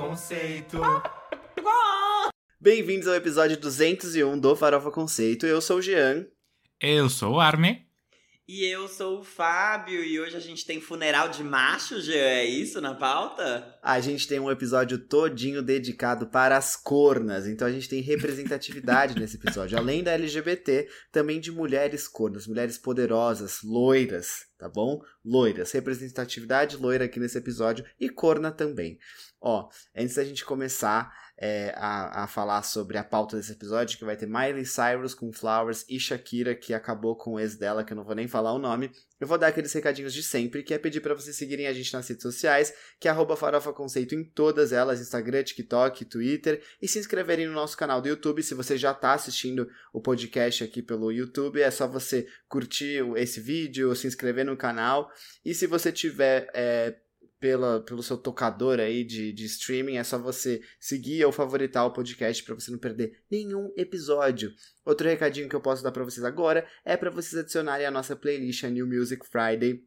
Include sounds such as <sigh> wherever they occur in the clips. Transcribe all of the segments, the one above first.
Conceito. <laughs> Bem-vindos ao episódio 201 do Farofa Conceito. Eu sou o Jean. Eu sou o Arme. E eu sou o Fábio, e hoje a gente tem funeral de macho, Jean, é isso na pauta? A gente tem um episódio todinho dedicado para as cornas, então a gente tem representatividade <laughs> nesse episódio. Além da LGBT, também de mulheres cornas, mulheres poderosas, loiras, tá bom? Loiras, representatividade loira aqui nesse episódio e corna também. Ó, antes da gente começar, é, a, a falar sobre a pauta desse episódio, que vai ter Miley Cyrus com Flowers e Shakira, que acabou com o ex dela, que eu não vou nem falar o nome. Eu vou dar aqueles recadinhos de sempre, que é pedir para vocês seguirem a gente nas redes sociais, que é arroba Farofa Conceito em todas elas, Instagram, TikTok, Twitter, e se inscreverem no nosso canal do YouTube. Se você já está assistindo o podcast aqui pelo YouTube, é só você curtir esse vídeo, se inscrever no canal. E se você tiver é, pela, pelo seu tocador aí de, de streaming, é só você seguir ou favoritar o podcast para você não perder nenhum episódio. Outro recadinho que eu posso dar para vocês agora é para vocês adicionarem a nossa playlist, a New Music Friday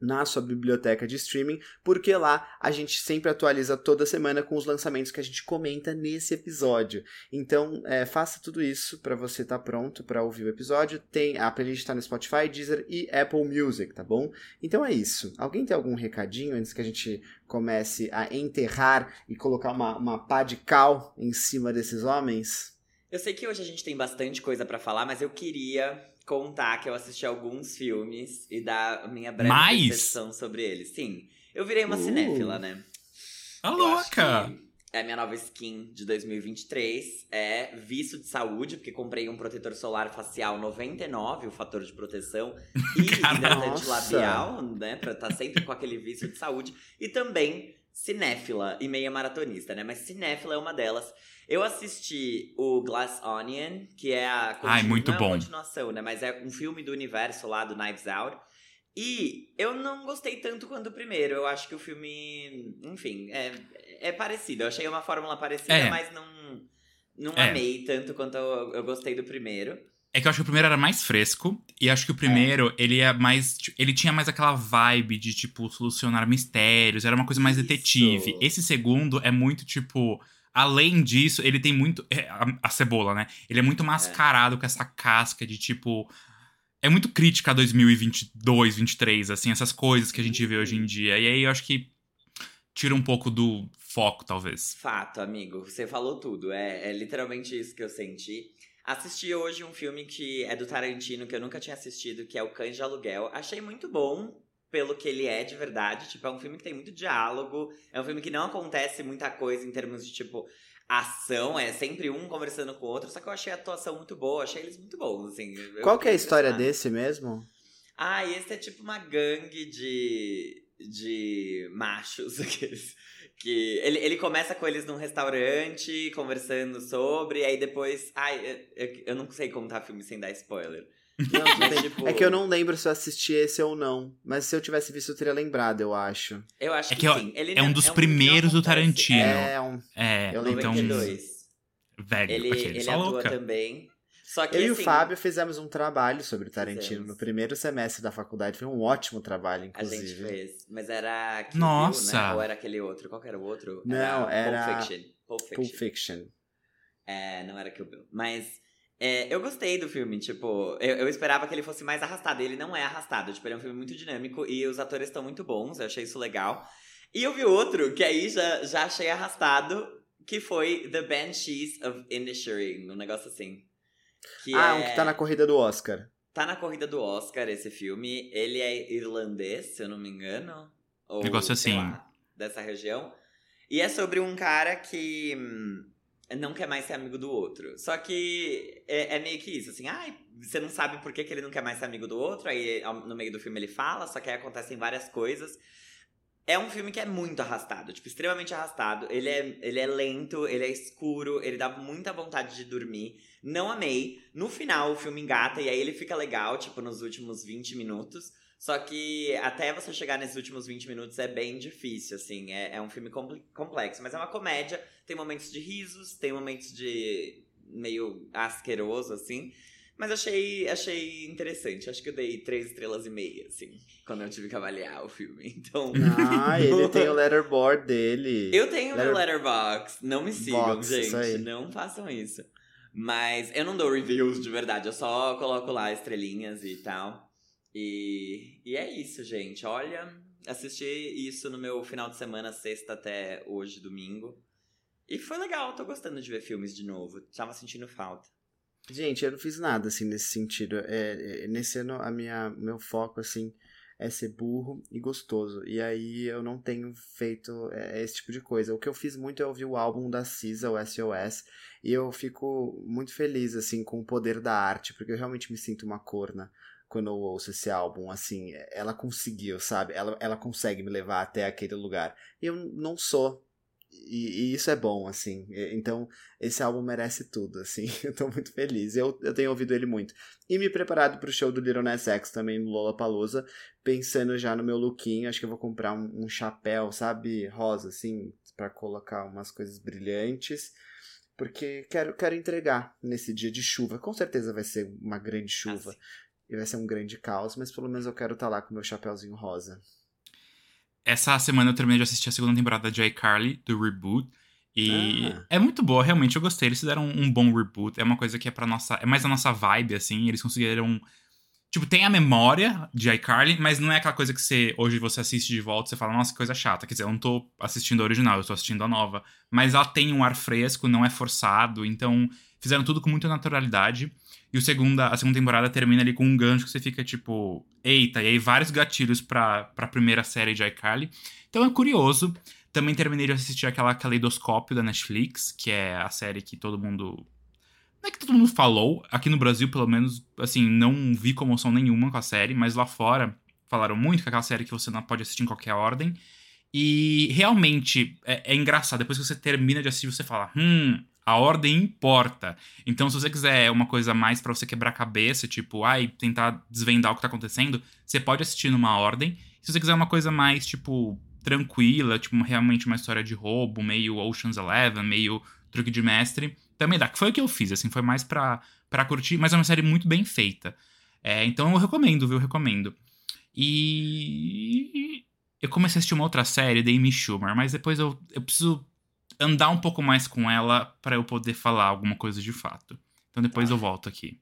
na sua biblioteca de streaming, porque lá a gente sempre atualiza toda semana com os lançamentos que a gente comenta nesse episódio. Então, é, faça tudo isso para você estar tá pronto para ouvir o episódio. Tem a playlist está no Spotify, Deezer e Apple Music, tá bom? Então é isso. Alguém tem algum recadinho antes que a gente comece a enterrar e colocar uma, uma pá de cal em cima desses homens? Eu sei que hoje a gente tem bastante coisa para falar, mas eu queria contar que eu assisti alguns filmes e dar a minha breve Mais? percepção sobre eles. Sim, eu virei uma uh. cinéfila, né? A louca! É a minha nova skin de 2023. É visto de saúde, porque comprei um protetor solar facial 99, o fator de proteção, <laughs> e hidratante labial, né? Pra estar tá sempre com aquele vício de saúde. E também cinéfila e meia maratonista, né? Mas cinéfila é uma delas. Eu assisti o Glass Onion, que é a, Ai, muito não bom. É continuação, né? Mas é um filme do universo lá do Knives Out. E eu não gostei tanto quanto o primeiro. Eu acho que o filme, enfim, é, é parecido. Eu achei uma fórmula parecida, é. mas não, não é. amei tanto quanto eu, eu gostei do primeiro. É que eu acho que o primeiro era mais fresco. E acho que o primeiro, é. ele é mais. Ele tinha mais aquela vibe de, tipo, solucionar mistérios. Era uma coisa mais Isso. detetive. Esse segundo é muito, tipo. Além disso, ele tem muito. É, a, a, cebola, né? Ele é muito mascarado é. com essa casca de tipo. É muito crítica a 2022, 2023, assim, essas coisas que a gente vê hoje em dia. E aí eu acho que tira um pouco do foco, talvez. Fato, amigo. Você falou tudo. É, é literalmente isso que eu senti. Assisti hoje um filme que é do Tarantino, que eu nunca tinha assistido, que é O Cães de Aluguel. Achei muito bom pelo que ele é de verdade. Tipo, é um filme que tem muito diálogo. É um filme que não acontece muita coisa em termos de, tipo, ação. É sempre um conversando com o outro. Só que eu achei a atuação muito boa. Achei eles muito bons, assim. Qual que é a história desse mesmo? Ah, esse é tipo uma gangue de... De machos, <laughs> aqueles que ele, ele começa com eles num restaurante, conversando sobre, aí depois. Ai, eu, eu não sei contar filme sem dar spoiler. Não, mas, tipo... É que eu não lembro se eu assisti esse ou não. Mas se eu tivesse visto, eu teria lembrado, eu acho. Eu acho é que, que sim. Ele é um dos é um primeiros do Tarantino. É, um... é eu lembro então... dois. Velho, ele, okay, ele atua louca. também. Só que, eu e assim, o Fábio fizemos um trabalho sobre o Tarantino fizemos. no primeiro semestre da faculdade. Foi um ótimo trabalho, inclusive. A gente fez. Mas era Kill Nossa! Bill, né? Ou era aquele outro? Qual era o outro? Não, era... Pulp Fiction. Pulp Fiction. Pulp Fiction. É, não era Kill Bill. Mas é, eu gostei do filme, tipo, eu, eu, esperava que ele fosse mais arrastado. Ele não é arrastado, tipo, ele é um filme muito dinâmico e os atores estão muito bons, eu achei isso legal. E eu vi outro, que aí já, já achei arrastado, que foi The Banshees of Inisherin, um negócio assim. Que ah, é... um que tá na corrida do Oscar. Tá na corrida do Oscar esse filme. Ele é irlandês, se eu não me engano. Ou, Negócio assim. Lá, dessa região. E é sobre um cara que hum, não quer mais ser amigo do outro. Só que é, é meio que isso, assim, ai, você não sabe por que, que ele não quer mais ser amigo do outro, aí no meio do filme ele fala, só que aí acontecem várias coisas. É um filme que é muito arrastado, tipo, extremamente arrastado. Ele é, ele é lento, ele é escuro, ele dá muita vontade de dormir. Não amei. No final, o filme engata e aí ele fica legal, tipo, nos últimos 20 minutos. Só que até você chegar nesses últimos 20 minutos é bem difícil, assim. É, é um filme complexo, mas é uma comédia. Tem momentos de risos, tem momentos de meio asqueroso, assim. Mas achei, achei interessante. Acho que eu dei três estrelas e meia, assim, quando eu tive que avaliar o filme. <laughs> Então. Ah, ele tem o letterboard dele. Eu tenho Letter... meu letterbox. Não me sigam, Box, gente. Não façam isso. Mas eu não dou reviews de verdade. Eu só coloco lá estrelinhas e tal. E, e é isso, gente. Olha, assisti isso no meu final de semana, sexta até hoje, domingo. E foi legal, tô gostando de ver filmes de novo. Tava sentindo falta. Gente, eu não fiz nada, assim, nesse sentido. É, é, nesse ano, a minha, meu foco, assim, é ser burro e gostoso. E aí eu não tenho feito é, esse tipo de coisa. O que eu fiz muito é ouvir o álbum da Cisa, o SOS, e eu fico muito feliz, assim, com o poder da arte, porque eu realmente me sinto uma corna quando eu ouço esse álbum, assim, ela conseguiu, sabe? Ela, ela consegue me levar até aquele lugar. Eu não sou e, e, isso é bom, assim. Então, esse álbum merece tudo, assim. <laughs> Eu tô muito feliz. Eu, eu tenho ouvido ele muito. E me preparado pro show do Little Nas X também no Lollapalooza, pensando já no meu lookinho. Acho que eu vou comprar um, um chapéu, sabe? Rosa, assim, para colocar umas coisas brilhantes. Porque quero, quero entregar nesse dia de chuva. Com certeza vai ser uma grande chuva. e vai ser um grande caos, mas pelo menos eu quero estar tá lá com meu chapéuzinho rosa. Essa semana eu terminei de assistir a segunda temporada de iCarly, do reboot. E ah. é muito boa, realmente, eu gostei. Eles fizeram um, um, bom reboot. É uma coisa que é para nossa. É mais a nossa vibe, assim. Eles conseguiram. Tipo, tem a memória de iCarly, mas não é aquela coisa que você hoje você assiste de volta e você fala, nossa, que coisa chata. Quer dizer, eu não tô assistindo a original, eu tô assistindo a nova. Mas ela tem um ar fresco, não é forçado. Então, fizeram tudo com muita naturalidade. E o segunda, a segunda temporada termina ali com um gancho que você fica tipo, eita, e aí vários gatilhos pra, pra primeira série de iCarly. Então é curioso. Também terminei de assistir aquela Caleidoscópio da Netflix, que é a série que todo mundo. Não é que todo mundo falou, aqui no Brasil, pelo menos, assim, não vi comoção nenhuma com a série, mas lá fora falaram muito que é aquela série que você não pode assistir em qualquer ordem. E realmente é, é engraçado, depois que você termina de assistir, você fala: hum, a ordem importa. Então, se você quiser uma coisa mais para você quebrar a cabeça, tipo, ai, tentar desvendar o que tá acontecendo, você pode assistir numa ordem. Se você quiser uma coisa mais, tipo, tranquila, tipo, realmente uma história de roubo, meio Ocean's Eleven, meio truque de mestre, também dá. Que foi o que eu fiz, assim, foi mais pra, pra curtir, mas é uma série muito bem feita. É, então eu recomendo, viu? Eu recomendo. E. Eu comecei a assistir uma outra série, da Amy Schumer, mas depois eu, eu preciso andar um pouco mais com ela para eu poder falar alguma coisa de fato. Então depois ah. eu volto aqui.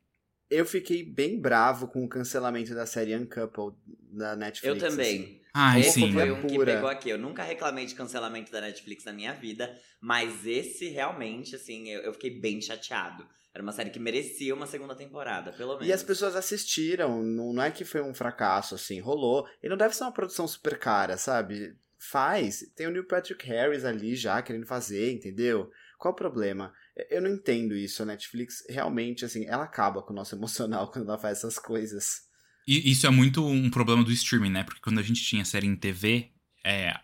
Eu fiquei bem bravo com o cancelamento da série Uncoupled da Netflix. Eu também. Assim. Ai, esse sim. foi um que pegou aqui. Eu nunca reclamei de cancelamento da Netflix na minha vida, mas esse realmente, assim, eu, eu fiquei bem chateado. Era uma série que merecia uma segunda temporada, pelo menos. E as pessoas assistiram, não, não é que foi um fracasso, assim, rolou. E não deve ser uma produção super cara, sabe? Faz. Tem o Neil Patrick Harris ali já querendo fazer, entendeu? Qual o problema? Eu não entendo isso. A Netflix realmente, assim, ela acaba com o nosso <laughs> emocional quando ela faz essas coisas. E isso é muito um problema do streaming, né? Porque quando a gente tinha série em TV, é,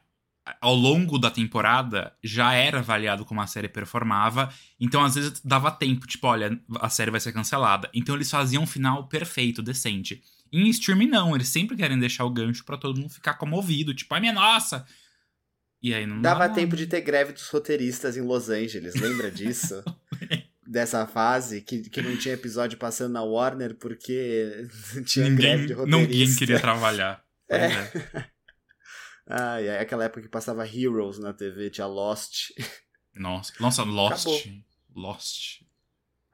ao longo da temporada já era avaliado como a série performava, então às vezes dava tempo, tipo, olha, a série vai ser cancelada. Então eles faziam um final perfeito, decente. Em streaming, não. Eles sempre querem deixar o gancho para todo mundo ficar comovido. Tipo, ai minha nossa! E aí não Dava dá, tempo de ter greve dos roteiristas em Los Angeles, lembra disso? <laughs> Dessa fase, que, que não tinha episódio passando na Warner porque <laughs> tinha ninguém, greve de roteirista. Ninguém queria trabalhar. É. é. <laughs> ah, e aquela época que passava Heroes na TV, tinha Lost. Nossa, nossa Lost. Acabou. Lost.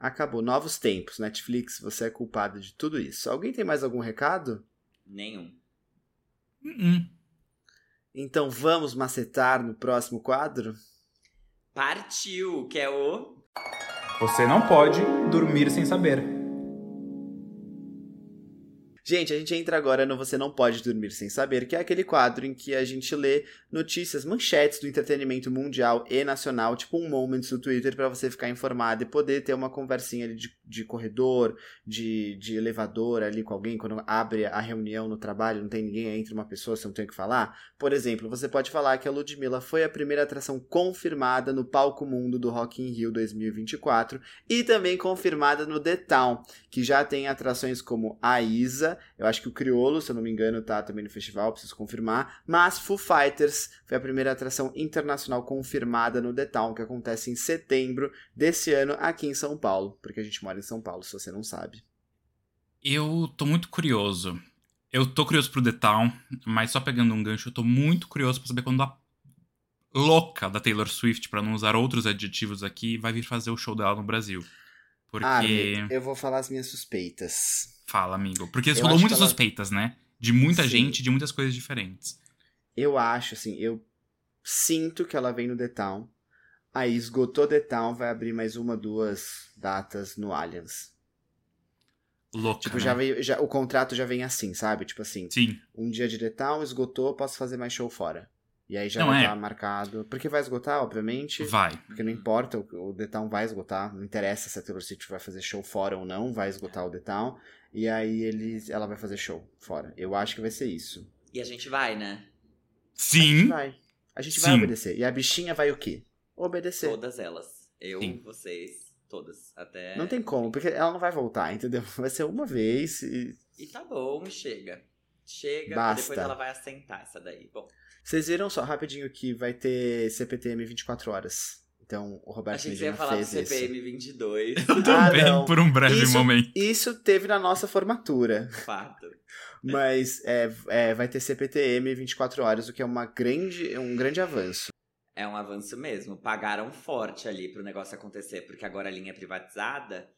Acabou. Novos tempos. Netflix, você é culpado de tudo isso. Alguém tem mais algum recado? Nenhum. Uh -uh. Então vamos macetar no próximo quadro? Partiu, que é o. Você não pode dormir sem saber. Gente, a gente entra agora no Você Não Pode Dormir Sem Saber, que é aquele quadro em que a gente lê notícias, manchetes do entretenimento mundial e nacional, tipo um Moments do Twitter, para você ficar informado e poder ter uma conversinha ali de, de corredor, de, de elevador ali com alguém, quando abre a reunião no trabalho, não tem ninguém, entre uma pessoa, você não tem o que falar. Por exemplo, você pode falar que a Ludmilla foi a primeira atração confirmada no Palco Mundo do Rock in Rio 2024 e também confirmada no The Town, que já tem atrações como a Isa, eu acho que o Criolo, se eu não me engano, tá também no festival, preciso confirmar. Mas Foo Fighters foi a primeira atração internacional confirmada no The Town, que acontece em setembro desse ano aqui em São Paulo. Porque a gente mora em São Paulo, se você não sabe. Eu tô muito curioso. Eu tô curioso pro The Town, mas só pegando um gancho, eu tô muito curioso pra saber quando a louca da Taylor Swift, para não usar outros adjetivos aqui, vai vir fazer o show dela no Brasil. Porque. Ah, eu vou falar as minhas suspeitas. Fala, amigo. Porque rolou muitas ela... suspeitas, né? De muita Sim. gente, de muitas coisas diferentes. Eu acho, assim, eu sinto que ela vem no The Town. Aí esgotou The Town, vai abrir mais uma, duas datas no Allianz. Louca, tipo, né? já veio, já, o contrato já vem assim, sabe? Tipo assim, Sim. um dia de The Town, esgotou, posso fazer mais show fora. E aí já não vai é. estar marcado. Porque vai esgotar, obviamente. Vai. Porque não importa, o, o The Town vai esgotar. Não interessa se a Taylor Swift vai fazer show fora ou não, vai esgotar o The Town. E aí eles, ela vai fazer show fora. Eu acho que vai ser isso. E a gente vai, né? Sim. A gente vai. A gente Sim. vai obedecer. E a bichinha vai o quê? Obedecer. Todas elas. Eu, Sim. vocês, todas. Até. Não tem como, porque ela não vai voltar, entendeu? <laughs> Vai ser uma vez e. E tá bom, chega. Chega, Basta. depois ela vai assentar essa daí. Bom. Vocês viram só rapidinho que vai ter CPTM 24 horas. Então, o Roberto Achei que você ia falar do CPM isso. 22. <laughs> Eu também, ah, por um breve isso, momento. Isso teve na nossa formatura. Fato. Mas é, é, vai ter CPTM 24 horas, o que é uma grande, um grande avanço. É um avanço mesmo. Pagaram forte ali pro negócio acontecer, porque agora a linha é privatizada.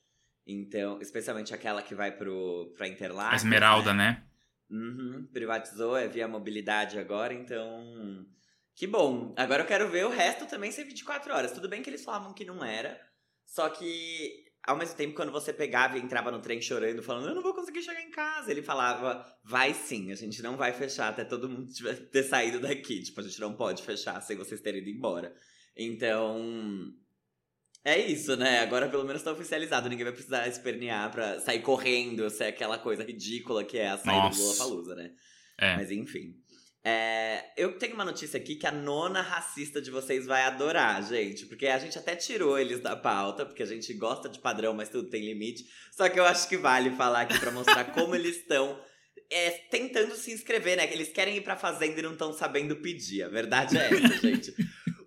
Então, especialmente aquela que vai pro, pra Interlagos. A Esmeralda, né? né? Uhum, privatizou, é via mobilidade agora, então. Que bom. Agora eu quero ver o resto também ser 24 horas. Tudo bem que eles falavam que não era. Só que, ao mesmo tempo, quando você pegava e entrava no trem chorando, falando, eu não vou conseguir chegar em casa, ele falava, vai sim, a gente não vai fechar até todo mundo <laughs> ter saído daqui. Tipo, a gente não pode fechar sem vocês terem ido embora. Então, é isso, né? Agora pelo menos tá oficializado. Ninguém vai precisar espernear pra sair correndo, ser aquela coisa ridícula que é a saída Nossa. do Lula Palusa, né? É. Mas enfim. É, eu tenho uma notícia aqui que a nona racista de vocês vai adorar, gente. Porque a gente até tirou eles da pauta, porque a gente gosta de padrão, mas tudo tem limite. Só que eu acho que vale falar aqui pra mostrar <laughs> como eles estão é, tentando se inscrever, né? Que eles querem ir pra fazenda e não estão sabendo pedir. A verdade é essa, <laughs> gente.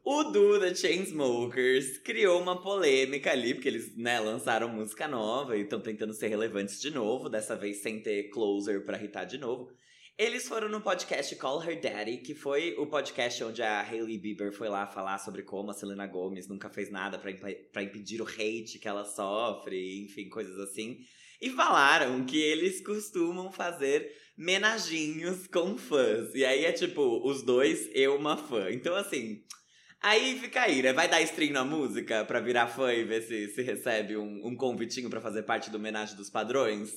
O Du da Chainsmokers criou uma polêmica ali, porque eles né, lançaram música nova e estão tentando ser relevantes de novo, dessa vez sem ter closer para irritar de novo. Eles foram no podcast Call Her Daddy, que foi o podcast onde a Hailey Bieber foi lá falar sobre como a Selena Gomez nunca fez nada para imp impedir o hate que ela sofre, enfim, coisas assim. E falaram que eles costumam fazer menaginhos com fãs. E aí é tipo, os dois, eu uma fã. Então assim, Aí fica aí, né? Vai dar stream na música pra virar fã e ver se, se recebe um, um convitinho para fazer parte do homenagem dos padrões?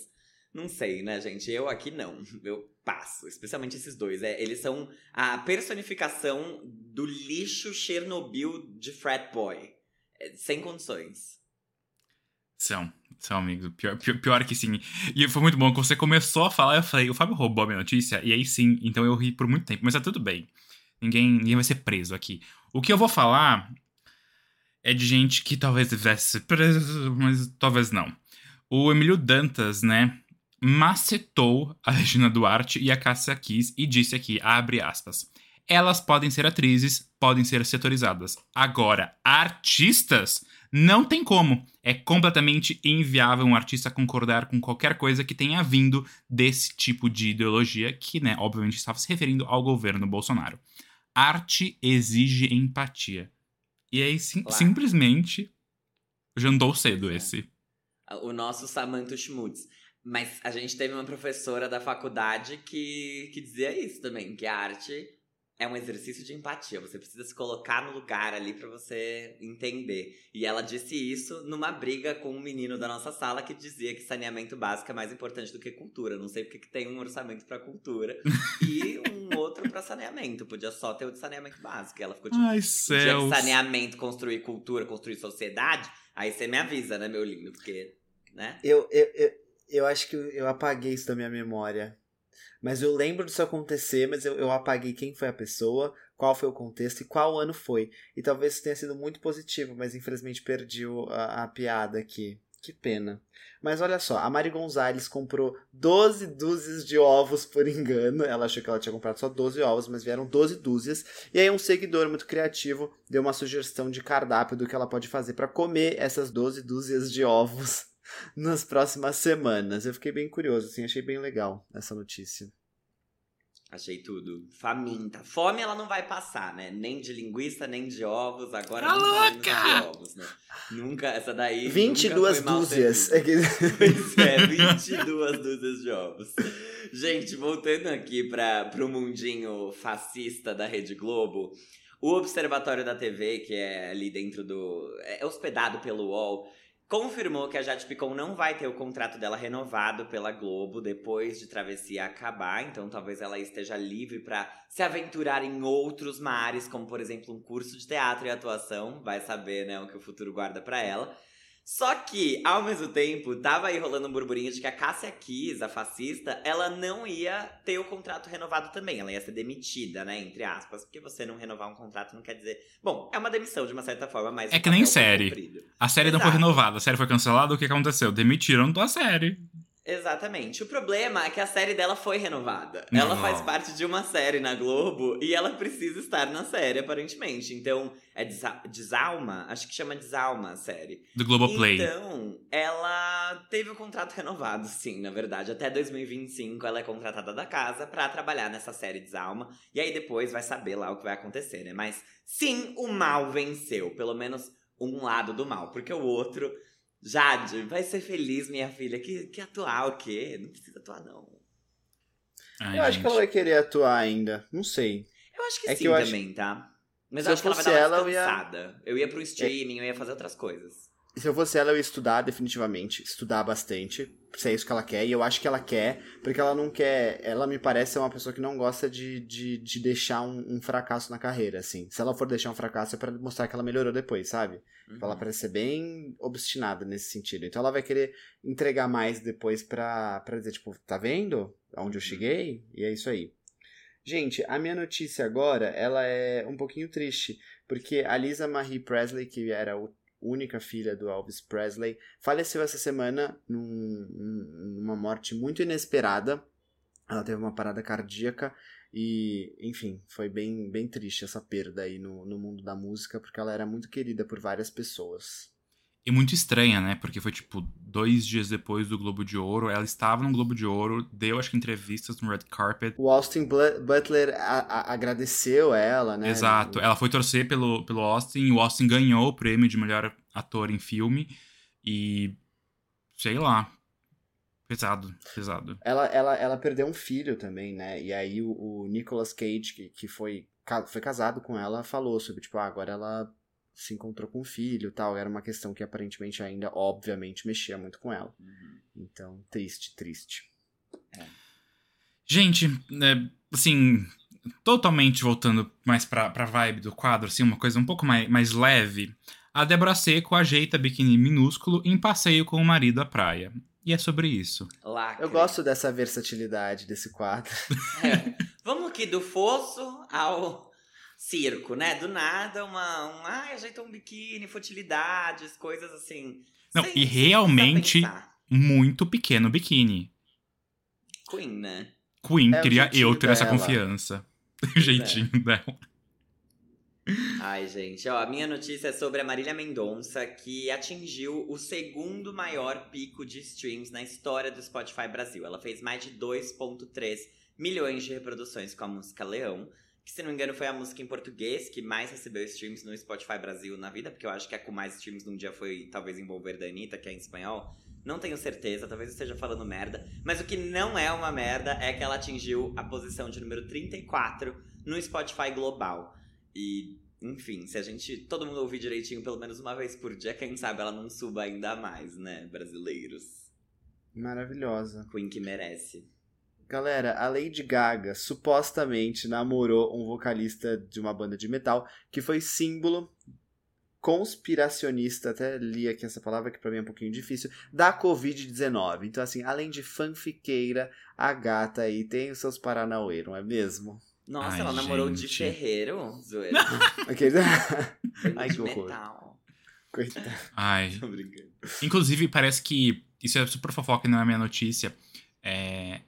Não sei, né, gente? Eu aqui não. Eu passo. Especialmente esses dois. É, eles são a personificação do lixo Chernobyl de frat boy. É, sem condições. São, são amigos. Pior, pior, pior, que sim. E foi muito bom que você começou a falar, eu falei, o Fábio roubou a minha notícia, e aí sim, então eu ri por muito tempo, mas tá tudo bem. Ninguém, ninguém vai ser preso aqui. O que eu vou falar é de gente que talvez devesse ser preso, mas talvez não. O Emílio Dantas, né, macetou a Regina Duarte e a Cássia Kiss e disse aqui, abre aspas, elas podem ser atrizes, podem ser setorizadas. Agora, artistas, não tem como. É completamente inviável um artista concordar com qualquer coisa que tenha vindo desse tipo de ideologia, que, né, obviamente estava se referindo ao governo Bolsonaro. Arte exige empatia. E aí, sim, claro. simplesmente, jantou cedo é. esse. O nosso Samantha Schmutz. Mas a gente teve uma professora da faculdade que, que dizia isso também, que a arte é um exercício de empatia. Você precisa se colocar no lugar ali para você entender. E ela disse isso numa briga com um menino da nossa sala que dizia que saneamento básico é mais importante do que cultura. Não sei porque que tem um orçamento para cultura <laughs> e um outro para saneamento. Podia só ter o de saneamento básico. E ela ficou tipo, Ai, céus. de saneamento, construir cultura, construir sociedade. Aí você me avisa, né, meu lindo? Porque, né? Eu, eu, eu, eu acho que eu apaguei isso da minha memória. Mas eu lembro disso acontecer, mas eu, eu apaguei quem foi a pessoa, qual foi o contexto e qual ano foi. E talvez isso tenha sido muito positivo, mas infelizmente perdi a, a piada aqui. Que pena. Mas olha só, a Mari Gonzalez comprou 12 dúzias de ovos por engano. Ela achou que ela tinha comprado só 12 ovos, mas vieram 12 dúzias. E aí um seguidor muito criativo deu uma sugestão de cardápio do que ela pode fazer para comer essas 12 dúzias de ovos nas próximas semanas. Eu fiquei bem curioso, assim, achei bem legal essa notícia. Achei tudo. Faminta. Fome ela não vai passar, né? Nem de linguiça, nem de ovos. Agora Tá não louca! de ovos, né? Nunca, essa daí. 22 nunca foi mal dúzias. servida. Pois é, 22 dúzias de ovos. Gente, voltando aqui para pro mundinho fascista da Rede Globo, o Observatório da TV, que é ali dentro do. é hospedado pelo UOL, confirmou que a Jade Picon não vai ter o contrato dela renovado pela Globo depois de Travessia acabar, então talvez ela esteja livre para se aventurar em outros mares, como por exemplo um curso de teatro e atuação, vai saber, né, o que o futuro guarda para ela. Só que, ao mesmo tempo, tava aí rolando um burburinho de que a Cássia Kiss, a fascista, ela não ia ter o contrato renovado também. Ela ia ser demitida, né? Entre aspas. Porque você não renovar um contrato não quer dizer. Bom, é uma demissão de uma certa forma, mas. É que nem série. A série não foi Exato. renovada, a série foi cancelada, o que aconteceu? Demitiram da série. Exatamente. O problema é que a série dela foi renovada. Não. Ela faz parte de uma série na Globo e ela precisa estar na série, aparentemente. Então, é Desa- Desalma? Acho que chama Desalma a série. Do Globoplay. Então, ela teve o contrato renovado, sim, na verdade. Até 2025 ela é contratada da casa pra trabalhar nessa série Desalma. E aí depois vai saber lá o que vai acontecer, né? Mas sim, o mal venceu. Pelo menos um lado do mal. Porque o outro. Jade, vai ser feliz, minha filha. Que, que atuar o quê? Não precisa atuar, não. Ai, eu acho gente. que ela vai querer atuar ainda. Não sei. Eu acho que É sim que eu acho- também, tá? Mas Se eu eu acho que ela vai dar uma ela, eu ia-. Eu ia pro streaming, eu ia fazer outras coisas. Se eu fosse ela, eu ia estudar definitivamente. Estudar bastante. Se é isso que ela quer. E eu acho que ela quer, porque ela não quer. Ela me parece ser uma pessoa que não gosta de, de, de deixar um, um fracasso na carreira, assim. Se ela for deixar um fracasso, é pra mostrar que ela melhorou depois, sabe? Ela Uhum. parece ser bem obstinada nesse sentido. Então ela vai querer entregar mais depois pra, pra dizer, tipo, tá vendo aonde eu cheguei? E é isso aí. Gente, a minha notícia agora, ela é um pouquinho triste, porque a Lisa Marie Presley, que era a única filha do Elvis Presley, faleceu essa semana num- num- numa morte muito inesperada. Ela teve uma parada cardíaca e, enfim, foi bem, bem triste essa perda aí no, no mundo da música, porque ela era muito querida por várias pessoas. E muito estranha, né? Porque foi tipo dois dias depois do Globo de Ouro. Ela estava no Globo de Ouro, deu acho que entrevistas no Red Carpet. O Austin Butler agradeceu ela, né? Exato. Ela foi torcer pelo, pelo Austin e o Austin ganhou o prêmio de melhor ator em filme. E. sei lá. Pesado, pesado. Ela, ela, ela perdeu um filho também, né? E aí o, o Nicolas Cage, que, que foi, foi casado com ela, falou sobre, tipo, ah, agora ela se encontrou com um filho e tal. Era uma questão que aparentemente ainda, obviamente, mexia muito com ela. Uhum. Então, triste, triste. Gente, é, assim, totalmente voltando mais pra, pra vibe do quadro, assim, uma coisa um pouco mais, mais leve. A Débora Seco ajeita biquíni minúsculo em passeio com o marido à praia. E é sobre isso. Lacre. Eu gosto dessa versatilidade desse quadro. É. Vamos aqui do fosso ao circo, né? Do nada, uma. Um, ai, ajeitou um biquíni, futilidades, coisas assim. Não, Sem- e realmente-. Muito pequeno biquíni. Queen, né? Queen, É queria eu ter essa dela. confiança. <laughs> O jeitinho dela. Ai, gente, ó, a minha notícia é sobre a Marília Mendonça, que atingiu o segundo maior pico de streams na história do Spotify Brasil. Ela fez mais de 2,3 milhões de reproduções com a música Leão, que se não me engano foi a música em português que mais recebeu streams no Spotify Brasil na vida, porque eu acho que a com mais streams num dia foi talvez envolver da Anitta, que é em espanhol. Não tenho certeza, talvez eu esteja falando merda. Mas o que não é uma merda é que ela atingiu a posição de número 34 no Spotify Global. E, enfim, se a gente. Todo mundo ouvir direitinho pelo menos uma vez por dia, quem sabe ela não suba ainda mais, né, brasileiros? Maravilhosa. Queen que merece. Galera, a Lady Gaga supostamente namorou um vocalista de uma banda de metal que foi símbolo conspiracionista, até li aqui essa palavra que pra mim é um pouquinho difícil, da Covid-19. Então, assim, além de fanfiqueira, a gata aí tem os seus paranauê, não é mesmo? Nossa, Ai, ela namorou de gente. ferreiro, zoeira. <laughs> Aquele... <laughs> Ai, que horror. metal. Coitado. Ai. Tô brincando. Inclusive, parece que. Isso é super fofoca e não é minha notícia. É,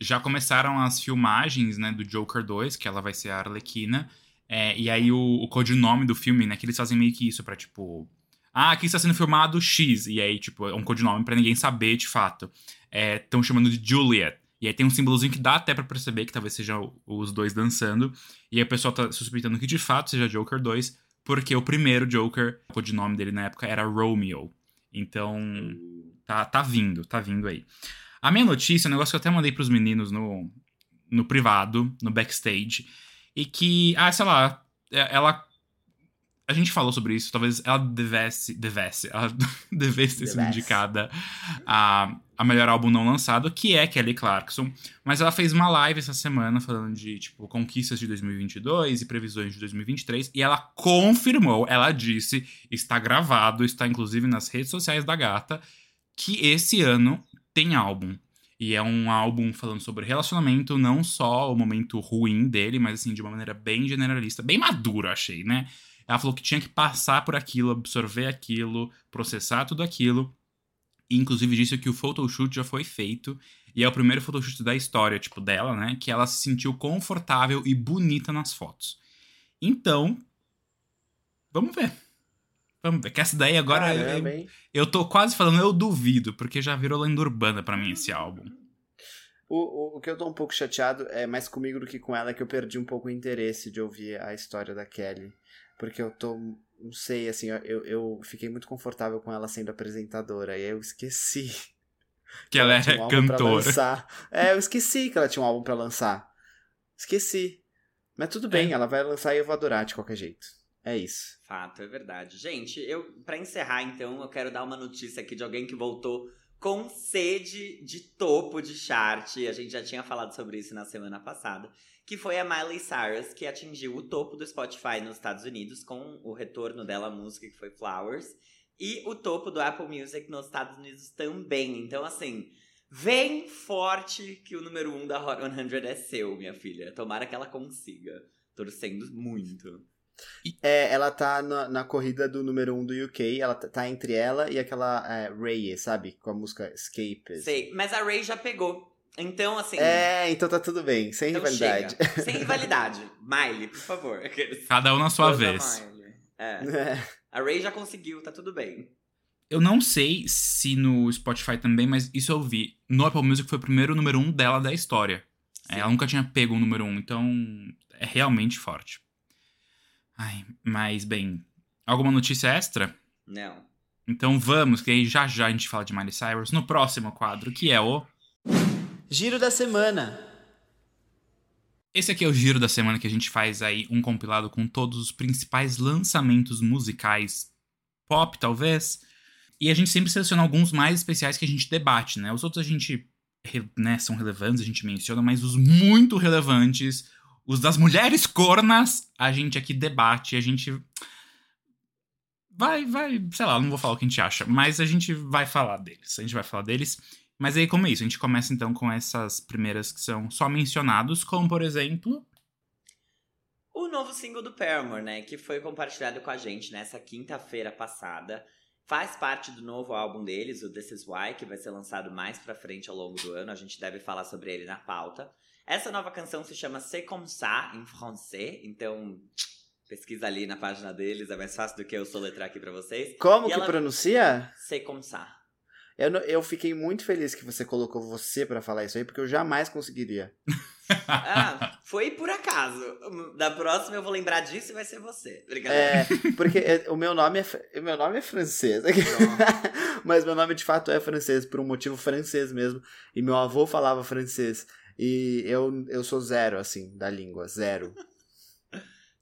já começaram as filmagens, né, do Joker 2, que ela vai ser a Arlequina. É, e aí o, o codinome do filme, né, que eles fazem meio que isso pra, tipo, Ah, aqui está sendo filmado X. E aí, tipo, é um codinome para ninguém saber de fato. Estão é, chamando de Juliet. E aí tem um símbolozinho que dá até para perceber que talvez sejam os dois dançando. E aí o pessoal tá suspeitando que de fato seja Joker 2, porque o primeiro Joker, o codinome dele na época era Romeo. Então, tá, tá vindo, tá vindo aí. A minha notícia, um negócio que eu até mandei pros meninos no, no privado, no backstage, e que, ah, sei lá, é, ela a gente falou sobre isso, talvez ela devesse, devesse, ela <laughs> devesse ter sido indicada a, a melhor álbum não lançado, que é Kelly Clarkson. Mas ela fez uma live essa semana falando de, tipo, conquistas de 2022 e previsões de 2023. E ela confirmou, ela disse, está gravado, está inclusive nas redes sociais da gata, que esse ano tem álbum. E é um álbum falando sobre relacionamento, não só o momento ruim dele, mas assim, de uma maneira bem generalista, bem maduro, achei, né? Ela falou que tinha que passar por aquilo, absorver aquilo, processar tudo aquilo. E, inclusive disse que o photoshoot já foi feito. E é o primeiro photoshoot da história, tipo, dela, né? Que ela se sentiu confortável e bonita nas fotos. Então, vamos ver. Vamos ver. Que essa daí agora. Ah, eu, eu tô quase falando, eu duvido, porque já virou lenda urbana para mim esse álbum. O, o, o, que eu tô um pouco chateado é mais comigo do que com ela, é que eu perdi um pouco o interesse de ouvir a história da Kelly. Porque eu tô. Não sei, assim, eu, eu fiquei muito confortável com ela sendo apresentadora. E aí eu esqueci. <laughs> Que ela, ela é um cantora. É, eu esqueci que ela tinha um álbum para lançar. Esqueci. Mas tudo bem, é. ela vai lançar e eu vou adorar de qualquer jeito. É isso. Fato, é verdade. Gente, eu para encerrar então, eu quero dar uma notícia aqui de alguém que voltou com sede de topo de chart. A gente já tinha falado sobre isso na semana passada que foi a Miley Cyrus, que atingiu o topo do Spotify nos Estados Unidos com o retorno dela à música, que foi Flowers, e o topo do Apple Music nos Estados Unidos também. Então, assim, vem forte que o número 1 um da Hot 100 é seu, minha filha. Tomara que ela consiga. Torcendo muito. É, ela tá na, na, corrida do número 1 um do UK, ela tá, tá entre ela e aquela é, Ray, sabe? Com a música Escape. Sei, mas a Ray já pegou. Então, assim. É, então tá tudo bem, sem então rivalidade. Chega. <laughs> Sem rivalidade. Miley, por favor. Cada um na sua vez. É. é. A Ray já conseguiu, tá tudo bem. Eu não sei se no Spotify também, mas isso eu vi. No Apple Music foi o primeiro número um dela da história. É, ela nunca tinha pego o número um, então é realmente forte. Ai, mas bem. Alguma notícia extra? Não. Então vamos, que aí já já a gente fala de Miley Cyrus no próximo quadro, que é o. Giro da semana. Esse aqui é o giro da semana que a gente faz aí um compilado com todos os principais lançamentos musicais pop, talvez. E a gente sempre seleciona alguns mais especiais que a gente debate, né? Os outros a gente né, são relevantes, a gente menciona, mas os muito relevantes, os das mulheres cornas, a gente aqui debate, a gente vai, vai, sei lá, não vou falar o que a gente acha, mas a gente vai falar deles. A gente vai falar deles. Mas aí, como é isso? A gente começa então com essas primeiras que são só mencionados, como por exemplo. O novo single do Paramore, né? Que foi compartilhado com a gente nessa quinta-feira passada. Faz parte do novo álbum deles, o This Is Why, que vai ser lançado mais pra frente ao longo do ano. A gente deve falar sobre ele na pauta. Essa nova canção se chama C'est comme ça, em francês. Então, pesquisa ali na página deles, é mais fácil do que eu soletrar aqui pra vocês. Como e que ela... pronuncia? C'est comme ça. Eu, eu fiquei muito feliz que você colocou você para falar isso aí, porque eu jamais conseguiria. <laughs> ah, foi por acaso. Da próxima eu vou lembrar disso e vai ser você. Brincadeira. É, porque é, o meu nome é, o meu nome é francês. <laughs> Mas meu nome de fato é francês, por um motivo francês mesmo. E meu avô falava francês. E eu, eu sou zero, assim, da língua. Zero. <laughs>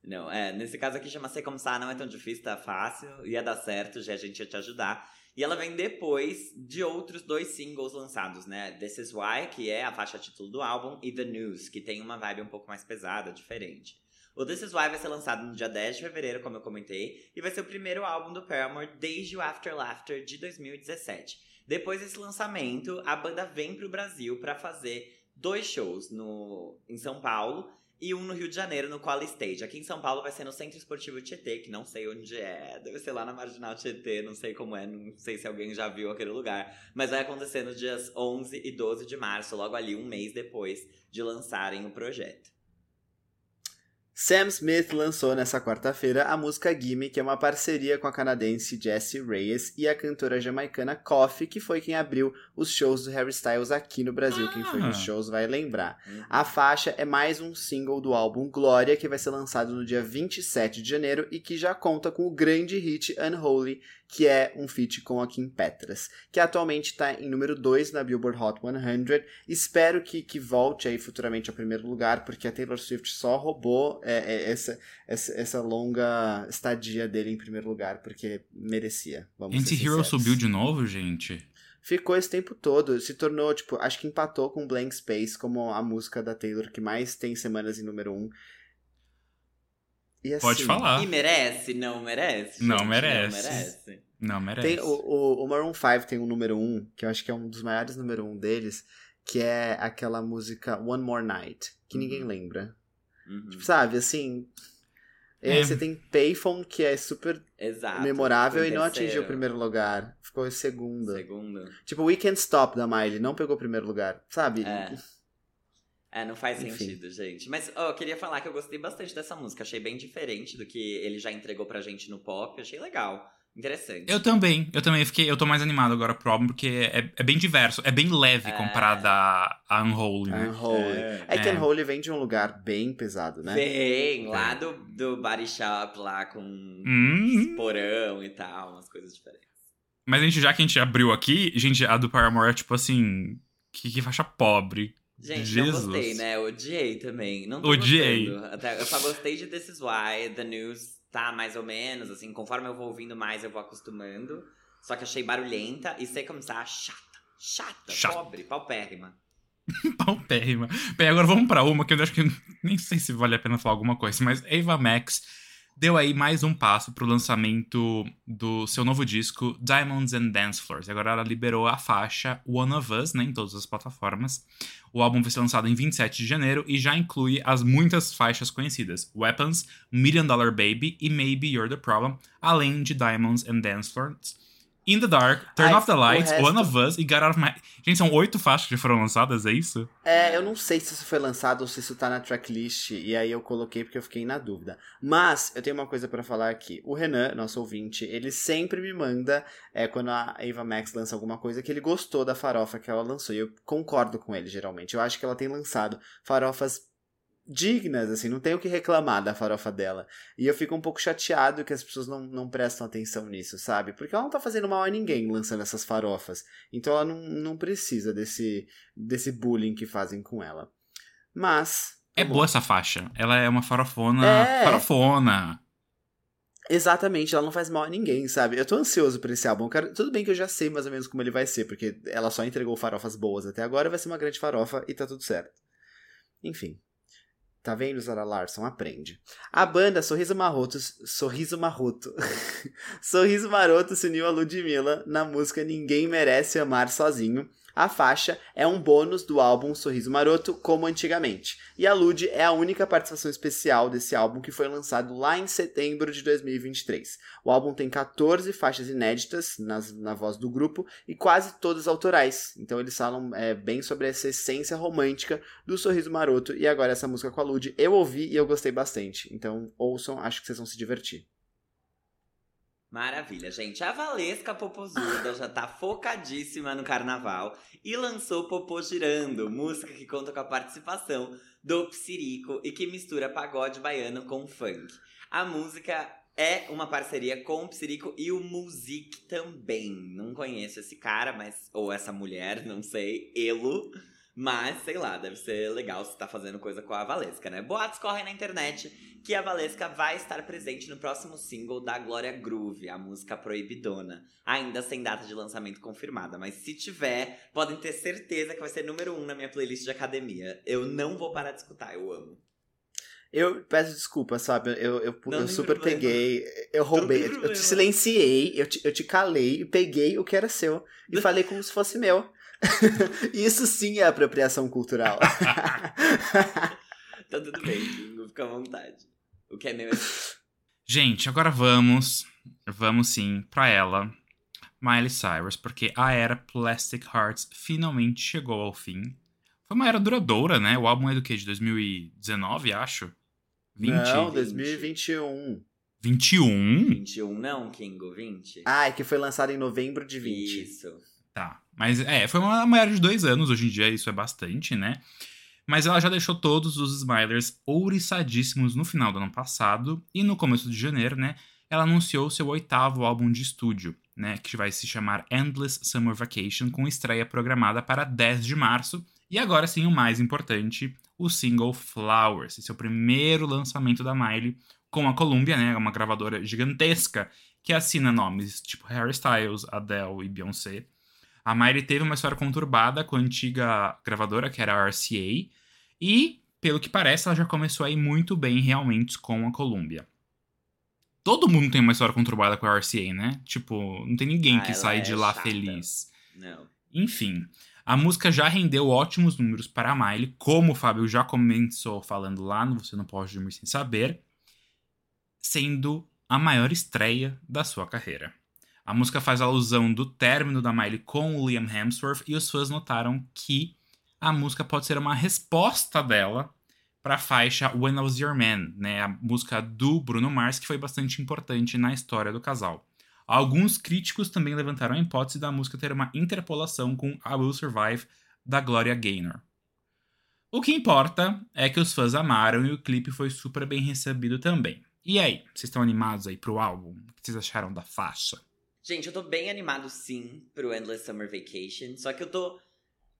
Não, é, nesse caso aqui chama Ser Como Ça, não é tão difícil, tá fácil, ia dar certo, já a gente ia te ajudar. E ela vem depois de outros dois singles lançados, né? This Is Why, que é a faixa título do álbum, e The News, que tem uma vibe um pouco mais pesada, diferente. O This Is Why vai ser lançado no dia 10 de fevereiro, como eu comentei, e vai ser o primeiro álbum do Paramore desde o After Laughter de 2017. Depois desse lançamento, a banda vem para o Brasil para fazer dois shows no, em São Paulo e um no Rio de Janeiro, no Quali Stage. Aqui em São Paulo vai ser no Centro Esportivo Tietê, que não sei onde é, deve ser lá na Marginal Tietê, não sei como é, não sei se alguém já viu aquele lugar. Mas vai acontecer nos dias 11 e 12 de março, logo ali um mês depois de lançarem o projeto. Sam Smith lançou nessa quarta-feira a música Gimme, que é uma parceria com a canadense Jessie Reyes e a cantora jamaicana Coffee, que foi quem abriu os shows do Harry Styles aqui no Brasil. Quem foi nos Ah. shows vai lembrar. Uhum. A faixa é mais um single do álbum Glória, que vai ser lançado no dia 27 de janeiro e que já conta com o grande hit Unholy, que é um feat com a Kim Petras, que atualmente está em número 2 na Billboard Hot 100. Espero que, que volte aí futuramente ao primeiro lugar, porque a Taylor Swift só roubou é, é, essa, essa, essa longa estadia dele em primeiro lugar, porque merecia. Vamos Anti-Hero subiu de novo, gente? Ficou esse tempo todo, se tornou, tipo, acho que empatou com Blank Space como a música da Taylor que mais tem semanas em número 1. Um. E assim, Pode falar. E merece? Não merece? Não gente? merece. Não merece. Não, merece. Tem, o, o, o Maroon 5 tem um número 1, um, que eu acho que é um dos maiores número 1 um deles, que é aquela música One More Night, que Uhum. ninguém lembra. Uhum. Tipo, sabe, assim. É. eh, Você tem Payphone, que é super Exato. memorável e não atingiu o primeiro lugar. Ficou em segundo. Segundo. Tipo, We Can't Stop da Miley não pegou o primeiro lugar, sabe? É. É, não faz Enfim. sentido, gente. Mas ó, eu queria falar que eu gostei bastante dessa música. Achei bem diferente do que ele já entregou pra gente no pop. Achei legal. Interessante. Eu também, eu também fiquei, eu tô mais animado agora pro álbum, porque é, é bem diverso, é bem leve É. comparado a, a Unholy, né? Unholy. É. É que É. Unholy vem de um lugar bem pesado, né? Vem lá do, do body shop lá com Hum. porão e tal, umas coisas diferentes. Mas a gente, já que a gente abriu aqui, gente, a do Paramore é tipo assim, que, que faixa pobre. Gente, Jesus. não gostei, né? Odiei também. Não Odiei. gostando. Até, eu só gostei de This Is Why, The News tá mais ou menos, assim, conforme eu vou ouvindo mais, eu vou acostumando. Só que achei barulhenta e sei como tá chata. Chata, Chata. pobre, paupérrima. <laughs> Paupérrima. Bem, agora vamos pra uma que eu acho que nem sei se vale a pena falar alguma coisa, mas Ava Max deu aí mais um passo pro lançamento do seu novo disco Diamonds and Dance Floors. Agora ela liberou a faixa One of Us, né, em todas as plataformas. O álbum vai ser lançado em 27 de janeiro e já inclui as muitas faixas conhecidas: Weapons, Million Dollar Baby e Maybe You're the Problem, além de Diamonds and Dance Floors. In the Dark, Turn Ai, Off the Lights, resto- One of Us e Get Out of My... Gente, são oito faixas que foram lançadas, é isso? É, eu não sei se isso foi lançado ou se isso tá na tracklist, e aí eu coloquei porque eu fiquei na dúvida. Mas eu tenho uma coisa pra falar aqui. O Renan, nosso ouvinte, ele sempre me manda, é, quando a Ava Max lança alguma coisa, que ele gostou da farofa que ela lançou. E eu concordo com ele, geralmente. Eu acho que ela tem lançado farofas dignas, assim, não tenho o que reclamar da farofa dela. E eu fico um pouco chateado que as pessoas não, não prestam atenção nisso, sabe? Porque ela não tá fazendo mal a ninguém lançando essas farofas. Então ela não, não precisa desse, desse bullying que fazem com ela. Mas. É vamos boa essa faixa. Ela é uma farofona. É. Farofona. Exatamente, ela não faz mal a ninguém, sabe? Eu tô ansioso por esse álbum. quero- Tudo bem que eu já sei mais ou menos como ele vai ser, porque ela só entregou farofas boas até agora, vai ser uma grande farofa e tá tudo certo. Enfim. Tá vendo, Zara Larson? Aprende. A banda Sorriso Maroto. Sorriso Maroto. <laughs> Sorriso Maroto se uniu a Ludmilla na música Ninguém Merece Amar Sozinho. A faixa é um bônus do álbum Sorriso Maroto, como antigamente. E a Lud é a única participação especial desse álbum que foi lançado lá em setembro de 2023. O álbum tem 14 faixas inéditas nas, na voz do grupo e quase todas autorais. Então eles falam é, bem sobre essa essência romântica do Sorriso Maroto. E agora essa música com a Lud eu ouvi e eu gostei bastante. Então ouçam, acho que vocês vão se divertir. Maravilha, gente. A Valesca Popozuda já tá focadíssima no carnaval e lançou Popô Girando, música que conta com a participação do Psirico e que mistura pagode baiano com funk. A música é uma parceria com o Psirico e o Music também. Não conheço esse cara, mas ou essa mulher, não sei, Elo. Mas, sei lá, deve ser legal se tá fazendo coisa com a Valesca, né? Boatos correm na internet que a Valesca vai estar presente no próximo single da Glória Groove, a música Proibidona. Ainda sem data de lançamento confirmada, mas se tiver, podem ter certeza que vai ser número um na minha playlist de academia. Eu não vou parar de escutar, eu amo. Eu peço desculpa, sabe? Eu, eu, Não eu super problema. peguei, eu roubei, eu te silenciei, eu te, eu te calei e peguei o que era seu e falei como se fosse meu. <laughs> Isso sim é apropriação cultural. <laughs> Tá tudo bem, Kingo, fica à vontade. O que é meu Gente, agora vamos. Vamos sim pra ela. Miley Cyrus, porque a era Plastic Hearts finalmente chegou ao fim. Foi uma era duradoura, né? O álbum é do que? De 2019, acho? 20? Não, 2021. 21? 21 não, Kingo, 20. Ah, é que foi lançado em novembro de 20. Isso. Tá. Mas é, foi uma maior de dois anos, hoje em dia isso é bastante, né? Mas ela já deixou todos os Smilers ouriçadíssimos no final do ano passado e no começo de janeiro, né? Ela anunciou seu oitavo álbum de estúdio, né? Que vai se chamar Endless Summer Vacation, com estreia programada para 10 de março. E agora sim, o mais importante, o single Flowers, esse é primeiro lançamento da Miley com a Columbia, né? Uma gravadora gigantesca que assina nomes tipo Harry Styles, Adele e Beyoncé. A Miley teve uma história conturbada com a antiga gravadora, que era a RCA, e, pelo que parece, ela já começou a ir muito bem realmente com a Columbia. Todo mundo tem uma história conturbada com a RCA, né? Tipo, não tem ninguém ah, que sai é de lá chata. feliz. Não. Enfim, a música já rendeu ótimos números para a Miley, como o Fábio já começou falando lá no Você Não Pode Dormir Sem Saber, sendo a maior estreia da sua carreira. A música faz alusão do término da Miley com o Liam Hemsworth e os fãs notaram que a música pode ser uma resposta dela para a faixa When I Was Your Man, né, a música do Bruno Mars que foi bastante importante na história do casal. Alguns críticos também levantaram a hipótese da música ter uma interpolação com I Will Survive da Gloria Gaynor. O que importa é que os fãs amaram e o clipe foi super bem recebido também. E aí, vocês estão animados aí pro álbum? O que vocês acharam da faixa? Gente, eu tô bem animado sim pro Endless Summer Vacation. Só que eu tô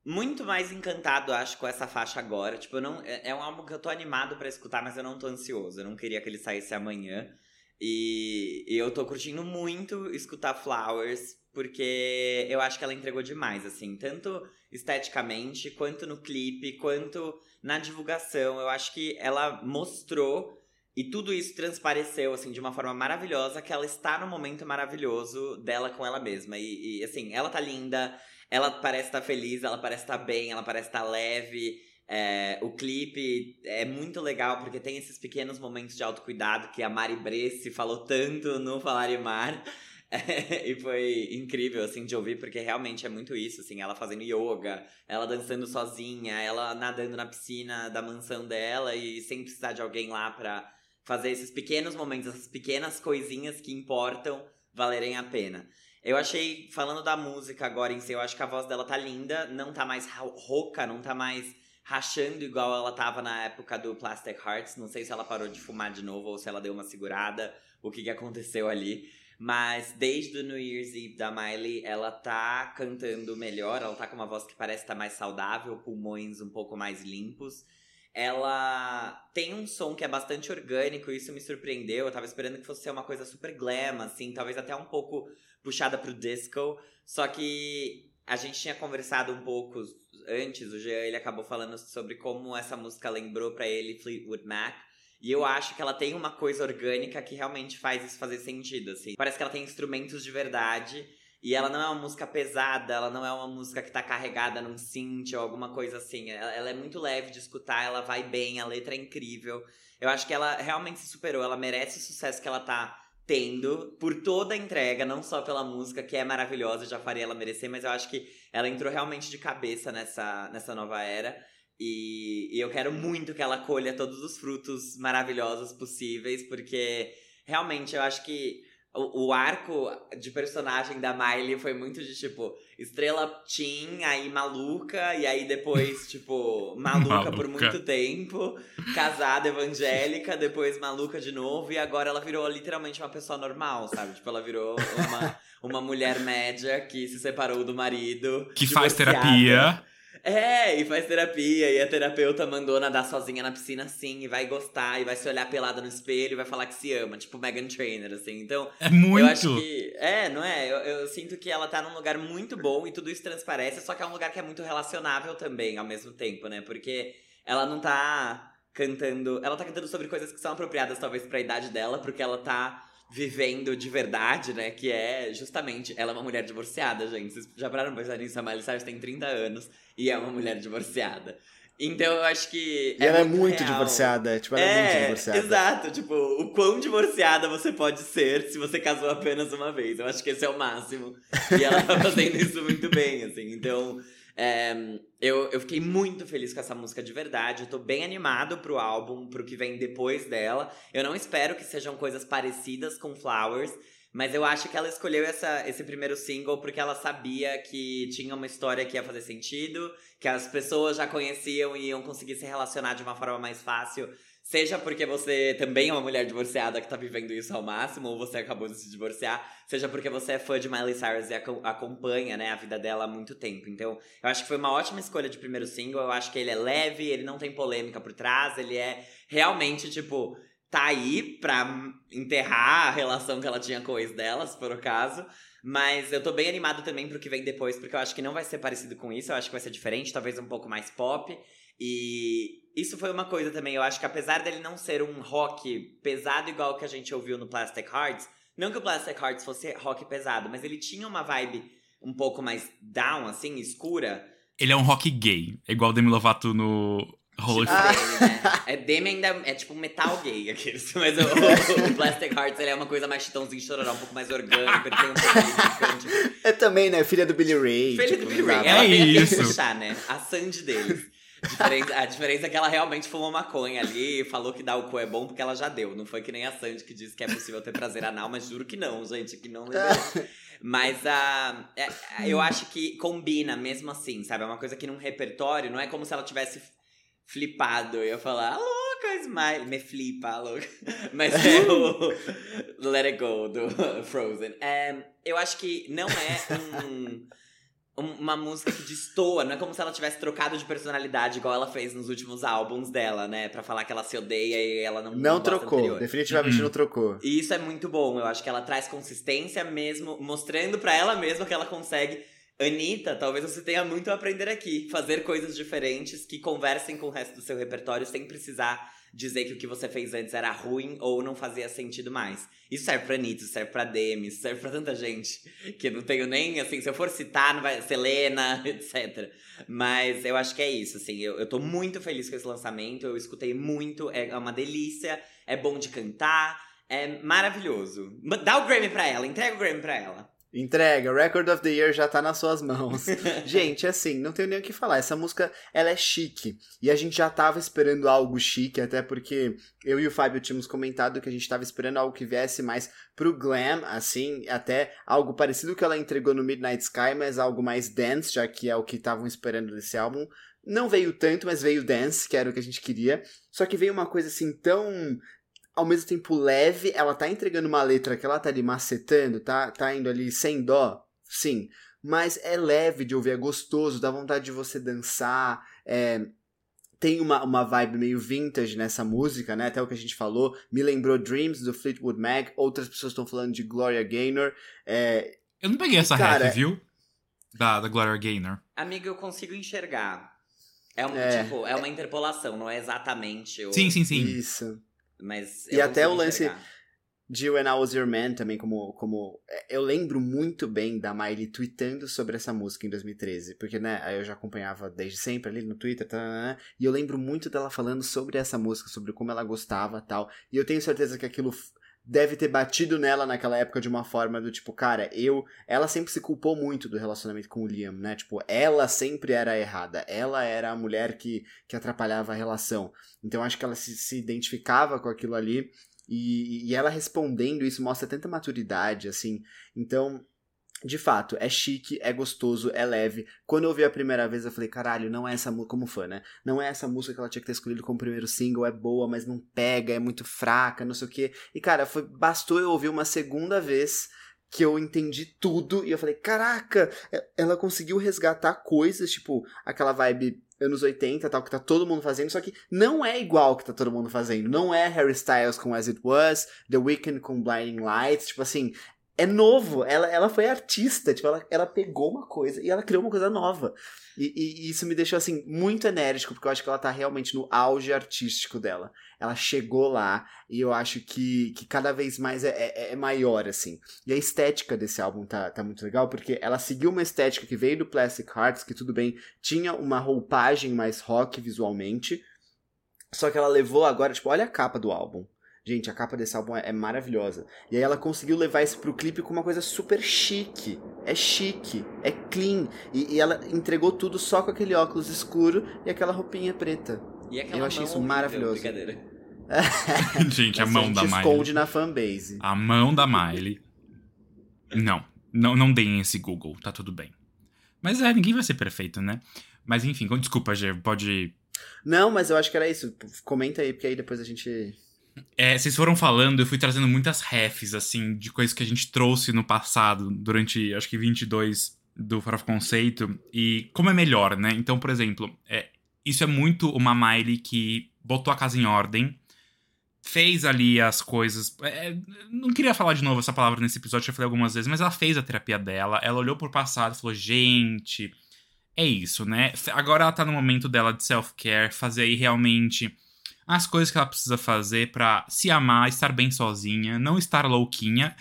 muito mais encantado, acho, com essa faixa agora. Tipo, não, é, é um álbum que eu tô animado para escutar, mas eu não tô ansioso. Eu não queria que ele saísse amanhã. E, e eu tô curtindo muito escutar Flowers, porque eu acho que ela entregou demais, assim, tanto esteticamente, quanto no clipe, quanto na divulgação. Eu acho que ela mostrou e tudo isso transpareceu, assim, de uma forma maravilhosa, que ela está no momento maravilhoso dela com ela mesma. E, e assim, ela tá linda, ela parece estar tá feliz, ela parece estar tá bem, ela parece estar tá leve. É, o clipe é muito legal porque tem esses pequenos momentos de autocuidado que a Mari Bresse falou tanto no Falar e Mar. <laughs> É, e foi incrível, assim, de ouvir, porque realmente é muito isso, assim, ela fazendo yoga, ela dançando sozinha, ela nadando na piscina da mansão dela e sem precisar de alguém lá pra fazer esses pequenos momentos, essas pequenas coisinhas que importam valerem a pena. Eu achei, falando da música agora em si, eu acho que a voz dela tá linda, não tá mais rouca, não tá mais rachando igual ela tava na época do Plastic Hearts. Não sei se ela parou de fumar de novo ou se ela deu uma segurada, o que, que aconteceu ali. Mas desde o New Year's Eve da Miley, ela tá cantando melhor, ela tá com uma voz que parece estar tá mais saudável, pulmões um pouco mais limpos ela tem um som que é bastante orgânico, isso me surpreendeu. Eu tava esperando que fosse ser uma coisa super glam, assim, talvez até um pouco puxada pro disco. Só que a gente tinha conversado um pouco antes, o Jean ele acabou falando sobre como essa música lembrou para ele Fleetwood Mac. E eu acho que ela tem uma coisa orgânica que realmente faz isso fazer sentido, assim. Parece que ela tem instrumentos de verdade e ela não é uma música pesada, ela não é uma música que tá carregada num synth ou alguma coisa assim. Ela, ela, é muito leve de escutar, ela vai bem, a letra é incrível. Eu acho que ela realmente se superou, ela merece o sucesso que ela tá tendo por toda a entrega, não só pela música, que é maravilhosa, já faria ela merecer, mas eu acho que ela entrou realmente de cabeça nessa, nessa nova era. E, e eu quero muito que ela colha todos os frutos maravilhosos possíveis, porque realmente eu acho que o, o, arco de personagem da Miley foi muito de tipo, estrela teen, aí maluca, e aí depois, <laughs> tipo, maluca, maluca, por muito tempo, casada evangélica, depois maluca de novo, e agora ela virou literalmente uma pessoa normal, sabe? Tipo, ela virou uma, uma mulher média que se separou do marido. Que faz terapia. É, e faz terapia, e a terapeuta mandou nadar sozinha na piscina assim, e vai gostar, e vai se olhar pelada no espelho e vai falar que se ama, tipo Megan Trainer, assim. Então. É muito! Eu acho que. É, não é? Eu, eu sinto que ela tá num lugar muito bom e tudo isso transparece, só que é um lugar que é muito relacionável também, ao mesmo tempo, né? Porque ela não tá cantando. Ela tá cantando sobre coisas que são apropriadas, talvez, pra idade dela, porque ela tá vivendo de verdade, né? Que é justamente. Ela é uma mulher divorciada, gente. Vocês já pararam pra pensar nisso? A Miley Cyrus tem 30 anos e é uma mulher divorciada. Então eu acho que. E é ela é muito real. divorciada. Tipo, ela é, é, muito divorciada. Exato. Tipo, o quão divorciada você pode ser se você casou apenas uma vez. Eu acho que esse é o máximo. E ela tá fazendo isso muito bem, assim. Então. É, eu, eu fiquei muito feliz com essa música de verdade. Eu tô bem animado pro álbum, pro que vem depois dela. Eu não espero que sejam coisas parecidas com Flowers. Mas eu acho que ela escolheu essa, esse primeiro single porque ela sabia que tinha uma história que ia fazer sentido, que as pessoas já conheciam e iam conseguir se relacionar de uma forma mais fácil Seja porque você também é uma mulher divorciada que tá vivendo isso ao máximo, ou você acabou de se divorciar, seja porque você é fã de Miley Cyrus e acompanha, né, a vida dela há muito tempo. Então, eu acho que foi uma ótima escolha de primeiro single. Eu acho que ele é leve, ele não tem polêmica por trás, ele é realmente, tipo, tá aí pra enterrar a relação que ela tinha com o ex dela, se for o caso. Mas eu tô bem animado também pro que vem depois, porque eu acho que não vai ser parecido com isso, eu acho que vai ser diferente, talvez um pouco mais pop. E isso foi uma coisa também. Eu acho que apesar dele não ser um rock pesado igual que a gente ouviu no Plastic Hearts, não que o Plastic Hearts fosse rock pesado, mas ele tinha uma vibe um pouco mais down, assim, escura. Ele é um rock gay, igual o Demi Lovato no Holy tipo ah. né? É Demi ainda é tipo um metal gay aqueles. <laughs> Mas o, o, o, Plastic Hearts ele é uma coisa mais chitãozinho chororó, um pouco mais orgânico, ele tem um pouco É também, né? Filha do Billy Ray. Filha tipo, do Billy Ray. Ela é tem isso. puxar, né? A Sandy deles. Diferença, a diferença é que ela realmente fumou maconha ali e falou que dar o cu é bom porque ela já deu. Não foi que nem a Sandy que disse que é possível ter prazer anal, mas juro que não, gente, que não <laughs> Mas a, uh, eu acho que combina mesmo assim, sabe? É uma coisa que num repertório não é como se ela tivesse flipado. Eu ia falar, louca, Smile. Me flipa, louca. <laughs> Mas é o <laughs> Let It Go do Frozen. É, eu acho que não é um uma música que destoa, não é como se ela tivesse trocado de personalidade igual ela fez nos últimos álbuns dela, né? Pra falar que ela se odeia e ela não Não trocou, anterior. definitivamente uhum. não trocou. E isso é muito bom, eu acho que ela traz consistência mesmo, mostrando para ela mesma que ela consegue. Anitta, talvez você tenha muito a aprender aqui. Fazer coisas diferentes que conversem com o resto do seu repertório sem precisar dizer que o que você fez antes era ruim ou não fazia sentido mais. Isso serve pra Anitta, serve pra Demi, serve pra tanta gente que eu não tenho nem, assim, se eu for citar, não vai Selena, <laughs> etc. Mas eu acho que é isso, assim, eu, eu tô muito feliz com esse lançamento, eu escutei muito, é uma delícia, é bom de cantar, é maravilhoso. Dá o Grammy pra ela, entrega o Grammy pra ela. Entrega, Record of the Year já tá nas suas mãos. <laughs> gente, assim, não tenho nem o que falar. Essa música, ela é chique. E a gente já tava esperando algo chique, até porque eu e o Fábio tínhamos comentado que a gente tava esperando algo que viesse mais pro glam, assim, até algo parecido que ela entregou no Midnight Sky, mas algo mais dance, já que é o que estavam esperando desse álbum. Não veio tanto, mas veio dance, que era o que a gente queria. Só que veio uma coisa assim tão ao mesmo tempo leve, ela tá entregando uma letra que ela tá ali macetando, tá, tá indo ali sem dó, sim, mas é leve de ouvir, é gostoso, dá vontade de você dançar, é, tem uma, uma vibe meio vintage nessa música, né? Até o que a gente falou. Me lembrou Dreams do Fleetwood Mac. Outras pessoas estão falando de Gloria Gaynor. É... Eu não peguei essa cara, rap, viu? Da, da Gloria Gaynor. Amiga, eu consigo enxergar. É, um, é, tipo, é uma interpolação, não é exatamente o... Sim, sim, sim. Isso. Mas e até o lance de When I Was Your Man também, como, como. É, eu lembro muito bem da Miley tweetando sobre essa música em 2013. Porque, né, eu já acompanhava desde sempre ali no Twitter. Tá, tá, tá, e eu lembro muito dela falando sobre essa música, sobre como ela gostava tal. E eu tenho certeza que aquilo deve ter batido nela naquela época de uma forma do tipo, cara, eu. Ela sempre se culpou muito do relacionamento com o Liam, né? Tipo, ela sempre era errada. Ela era a mulher que, que atrapalhava a relação. Então acho que ela se, se identificava com aquilo ali. E, e ela respondendo isso mostra tanta maturidade, assim. Então, de fato, é chique, é gostoso, é leve. Quando eu ouvi a primeira vez, eu falei, caralho, não é essa música, como fã, né? Não é essa música que ela tinha que ter escolhido como primeiro single, é boa, mas não pega, é muito fraca, não sei o quê. E, cara, foi, bastou eu ouvir uma segunda vez que eu entendi tudo e eu falei, caraca, ela conseguiu resgatar coisas, tipo, aquela vibe anos 80, tal, que tá todo mundo fazendo, só que não é igual que tá todo mundo fazendo. Não é Harry Styles com As It Was, The Weeknd com Blinding Lights, tipo assim, é novo. Ela, ela foi artista, tipo, ela, ela pegou uma coisa e ela criou uma coisa nova. E, e, isso me deixou, assim, muito enérgico, porque eu acho que ela tá realmente no auge artístico dela. Ela chegou lá e eu acho que, que cada vez mais é, é, é maior, assim. E a estética desse álbum tá, tá muito legal, porque ela seguiu uma estética que veio do Plastic Hearts, que tudo bem, tinha uma roupagem mais rock visualmente, só que ela levou agora, tipo, olha a capa do álbum. Gente, a capa desse álbum é, é, maravilhosa. E aí ela conseguiu levar isso pro clipe com uma coisa super chique. É chique, é clean. E, e ela entregou tudo só com aquele óculos escuro e aquela roupinha preta. E aquela Eu achei mão isso maravilhoso. Brincadeira. <laughs> gente, a mão gente da Miley. esconde na fanbase. A mão da Miley. Não, não, não deem esse Google, tá tudo bem. Mas é, ninguém vai ser perfeito, né? Mas enfim, com- desculpa, Gê, pode. Não, mas eu acho que era isso. Comenta aí, porque aí depois a gente. É, vocês foram falando, eu fui trazendo muitas refs, assim, de coisas que a gente trouxe no passado, durante, acho que 22 do Fora of Conceito, e como é melhor, né? Então, por exemplo, é, isso é muito uma Miley que botou a casa em ordem, fez ali as coisas. é, não queria falar de novo essa palavra nesse episódio, já falei algumas vezes, mas ela fez a terapia dela, ela olhou pro passado e falou: gente, é isso, né? Agora ela tá no momento dela de self-care, fazer aí realmente as coisas que ela precisa fazer pra se amar, estar bem sozinha, não estar louquinha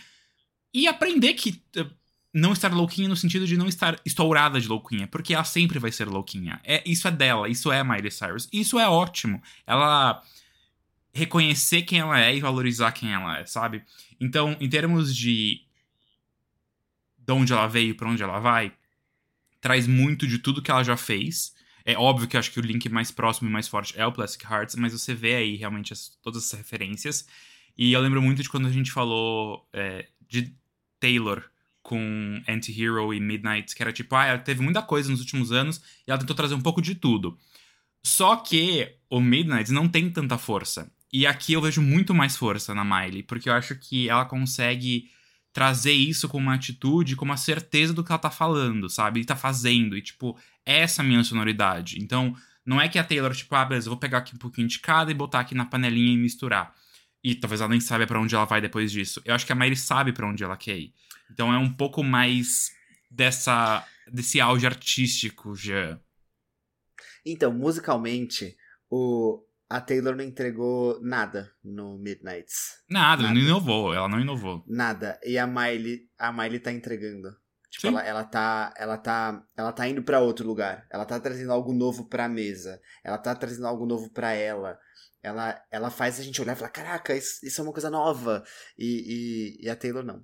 e aprender que eh, não estar louquinha no sentido de não estar estourada de louquinha, porque ela sempre vai ser louquinha. É, isso é dela, isso é Miley Cyrus. Isso é ótimo. Ela reconhecer quem ela é e valorizar quem ela é, sabe? Então, em termos de de onde ela veio, pra onde ela vai, traz muito de tudo que ela já fez. É óbvio que acho que o link mais próximo e mais forte é o Plastic Hearts, mas você vê aí realmente as- todas essas referências. E eu lembro muito de quando a gente falou é, de Taylor com Anti-Hero e Midnight, que era tipo, ah, ela teve muita coisa nos últimos anos e ela tentou trazer um pouco de tudo. Só que o Midnight não tem tanta força. E aqui eu vejo muito mais força na Miley, porque eu acho que ela consegue trazer isso com uma atitude, com uma certeza do que ela tá falando, sabe? E tá fazendo. E, tipo, essa é a minha sonoridade. Então, não é que a Taylor, tipo, ah, beleza, vou pegar aqui um pouquinho de cada e botar aqui na panelinha e misturar. E talvez ela nem saiba pra onde ela vai depois disso. Eu acho que a Miley sabe pra onde ela quer ir. Então é um pouco mais dessa desse auge artístico já. Então, musicalmente, o... a Taylor não entregou nada no Midnights. Nada, Nada. não inovou, ela não inovou. Nada. E a Miley, a Miley tá entregando. Tipo, Sim. ela, ela tá, ela tá, ela tá indo pra outro lugar. Ela tá trazendo algo novo pra mesa. Ela tá trazendo algo novo pra ela. Ela, ela faz a gente olhar e falar, caraca, isso, isso é uma coisa nova. E, e, e a Taylor não.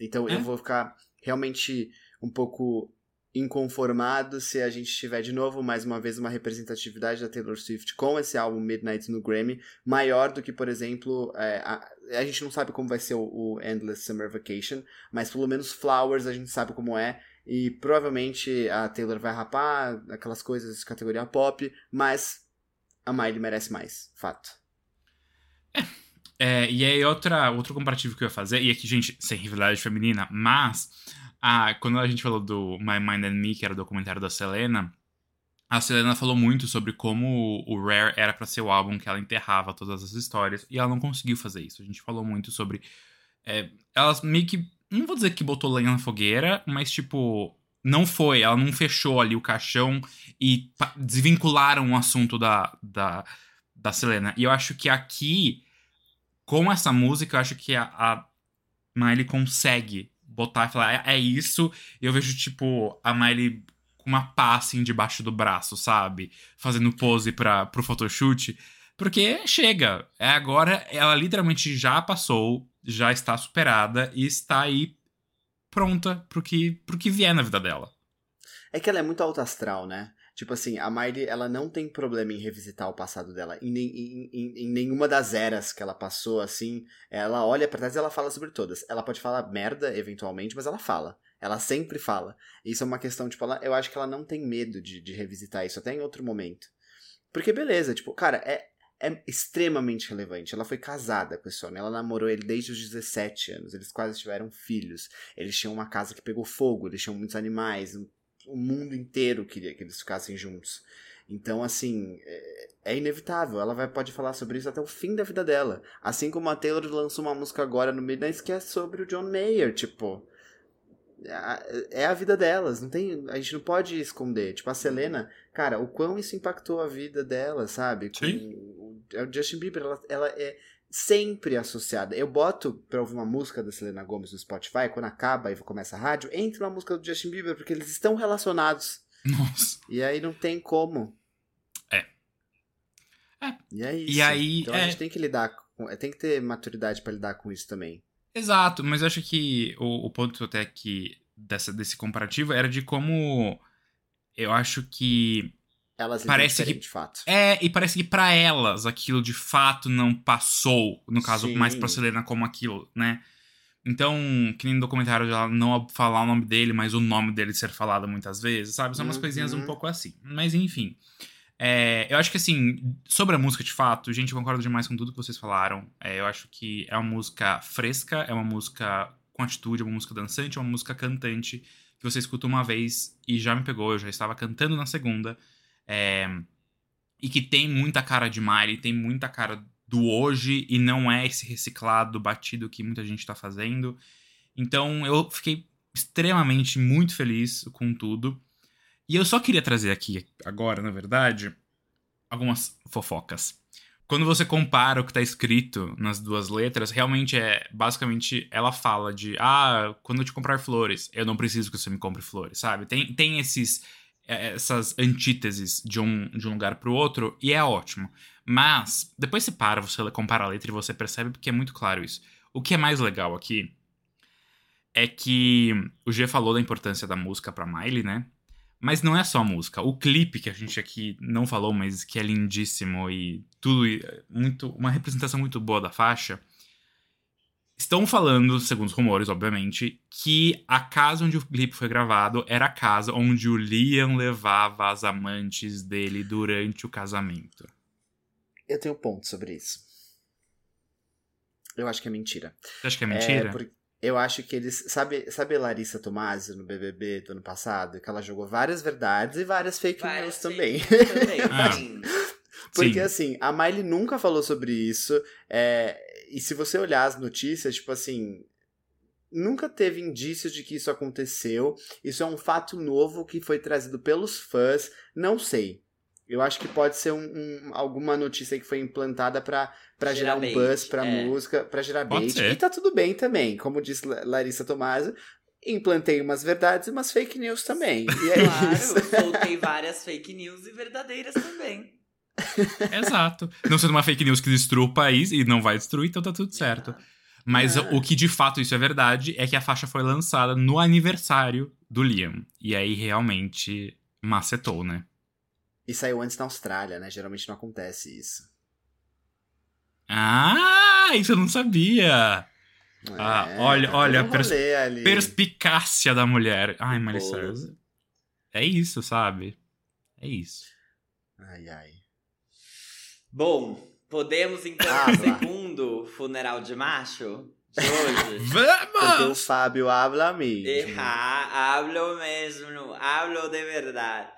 Então É. eu vou ficar realmente um pouco inconformado se a gente tiver de novo, mais uma vez, uma representatividade da Taylor Swift com esse álbum Midnight no Grammy, maior do que, por exemplo, é, a, a gente não sabe como vai ser o, o Endless Summer Vacation, mas pelo menos Flowers a gente sabe como é, e provavelmente a Taylor vai rapar aquelas coisas de categoria pop, mas a Miley merece mais, fato. É, e aí, outra, outro comparativo que eu ia fazer, e aqui, gente, sem rivalidade feminina, mas ah, quando a gente falou do My Mind and Me, que era o documentário da Selena, a Selena falou muito sobre como o Rare era pra ser o álbum que ela enterrava todas as histórias, e ela não conseguiu fazer isso. A gente falou muito sobre. É, ela meio que. Não vou dizer que botou lenha na fogueira, mas tipo. Não foi, ela não fechou ali o caixão e desvincularam o assunto da, da, da Selena. E eu acho que aqui com essa música, eu acho que a, a Miley consegue botar e falar, é, é isso. E eu vejo, tipo, a Miley com uma pá, assim, debaixo do braço, sabe? Fazendo pose pra, pro photoshoot. Porque chega. É agora, ela literalmente já passou, já está superada e está aí pronta pro que, pro que vier na vida dela. É que ela é muito alto astral, né? Tipo assim, a Miley, ela não tem problema em revisitar o passado dela. Em, em- em- em nenhuma das eras que ela passou, assim, ela olha pra trás e ela fala sobre todas. Ela pode falar merda, eventualmente, mas ela fala. Ela sempre fala. Isso é uma questão, tipo, ela, eu acho que ela não tem medo de, de revisitar isso, até em outro momento. Porque, beleza, tipo, cara, é, é extremamente relevante. Ela foi casada com esse homem, ela namorou ele desde os 17 anos, eles quase tiveram filhos. Eles tinham uma casa que pegou fogo, eles tinham muitos animais, o mundo inteiro queria que eles ficassem juntos. Então, assim, é, é inevitável. Ela vai, pode falar sobre isso até o fim da vida dela. Assim como a Taylor lançou uma música agora no Midnight que é sobre o John Mayer, tipo. É a vida delas, não tem, a gente não pode esconder. Tipo, a Selena, cara, o quão isso impactou a vida dela, sabe? Com Sim. o, o Justin Bieber, ela, ela é sempre associada. Eu boto pra ouvir uma música da Selena Gomez no Spotify, quando acaba e começa a rádio, entra uma música do Justin Bieber, porque eles estão relacionados. Nossa. E aí não tem como. É. É. E é isso. E aí, Então a é. gente tem que lidar tem que ter maturidade para lidar com isso também. Exato, mas eu acho que o, o ponto até que dessa, desse comparativo era de como eu acho que elas parece que de fato. É, e parece que para elas aquilo de fato não passou, no caso Sim. mais pra Selena como aquilo, né? Então, que nem no documentário ela não falar o nome dele, mas o nome dele ser falado muitas vezes, sabe? São umas Uhum. coisinhas um pouco assim. Mas enfim. É, eu acho que assim, sobre a música de fato, gente, eu concordo demais com tudo que vocês falaram. É, eu acho que é uma música fresca, é uma música com atitude, é uma música dançante, é uma música cantante, que você escuta uma vez e já me pegou, eu já estava cantando na segunda. É, e que tem muita cara de Miley, tem muita cara do hoje e não é esse reciclado, batido que muita gente tá fazendo. Então eu fiquei extremamente muito feliz com tudo. E eu só queria trazer aqui, agora, na verdade, algumas fofocas. Quando você compara o que tá escrito nas duas letras, realmente é. Basicamente, ela fala de. Ah, quando eu te comprar flores, eu não preciso que você me compre flores, sabe? Tem, tem esses essas antíteses de um, de um lugar pro outro, e é ótimo. Mas, depois você para, você compara a letra e você percebe porque é muito claro isso. O que é mais legal aqui é que o G falou da importância da música pra Miley, né? Mas não é só a música. O clipe que a gente aqui não falou, mas que é lindíssimo e tudo muito uma representação muito boa da faixa. Estão falando, segundo os rumores, obviamente, que a casa onde o clipe foi gravado era a casa onde o Liam levava as amantes dele durante o casamento. Eu tenho ponto sobre isso. Eu acho que é mentira. Você acha que é mentira? É, porque eu acho que eles. Sabe, sabe Larissa Tomasi no BBB do ano passado? Que ela jogou várias verdades e várias fake Várias news fake também. news também, <laughs> Ah. sim. Porque Sim. assim, a Miley nunca falou sobre isso. é, e se você olhar as notícias, tipo assim. Nunca teve indícios de que isso aconteceu. Isso é um fato novo que foi trazido pelos fãs. Não sei. Eu acho que pode ser um, um- alguma notícia que foi implantada pra pra gerar, Gerar um bait, buzz pra é. música, pra gerar Pode bait. ser. E tá tudo bem também. Como disse La- Larissa Tomasi, implantei umas verdades e umas fake news também. E é isso. Claro, soltei várias fake news e verdadeiras também. <laughs> Exato. Não sendo uma fake news que destrua o país e não vai destruir, então tá tudo certo. Mas Ah. o que de fato isso é verdade é que a faixa foi lançada no aniversário do Liam. E aí realmente macetou, né? E saiu antes na Austrália, né? Geralmente não acontece isso. Ah, isso eu não sabia. Ah, É, olha- tá olha, um pers- ali. Perspicácia da mulher. Ai. Cyrus. É isso, sabe? É isso. Ai, ai. Bom, podemos então Ah, lá. segundo funeral de macho de hoje? <laughs> Porque o Vamos! Fábio habla mesmo. Errar, hablo mesmo, hablo de verdade.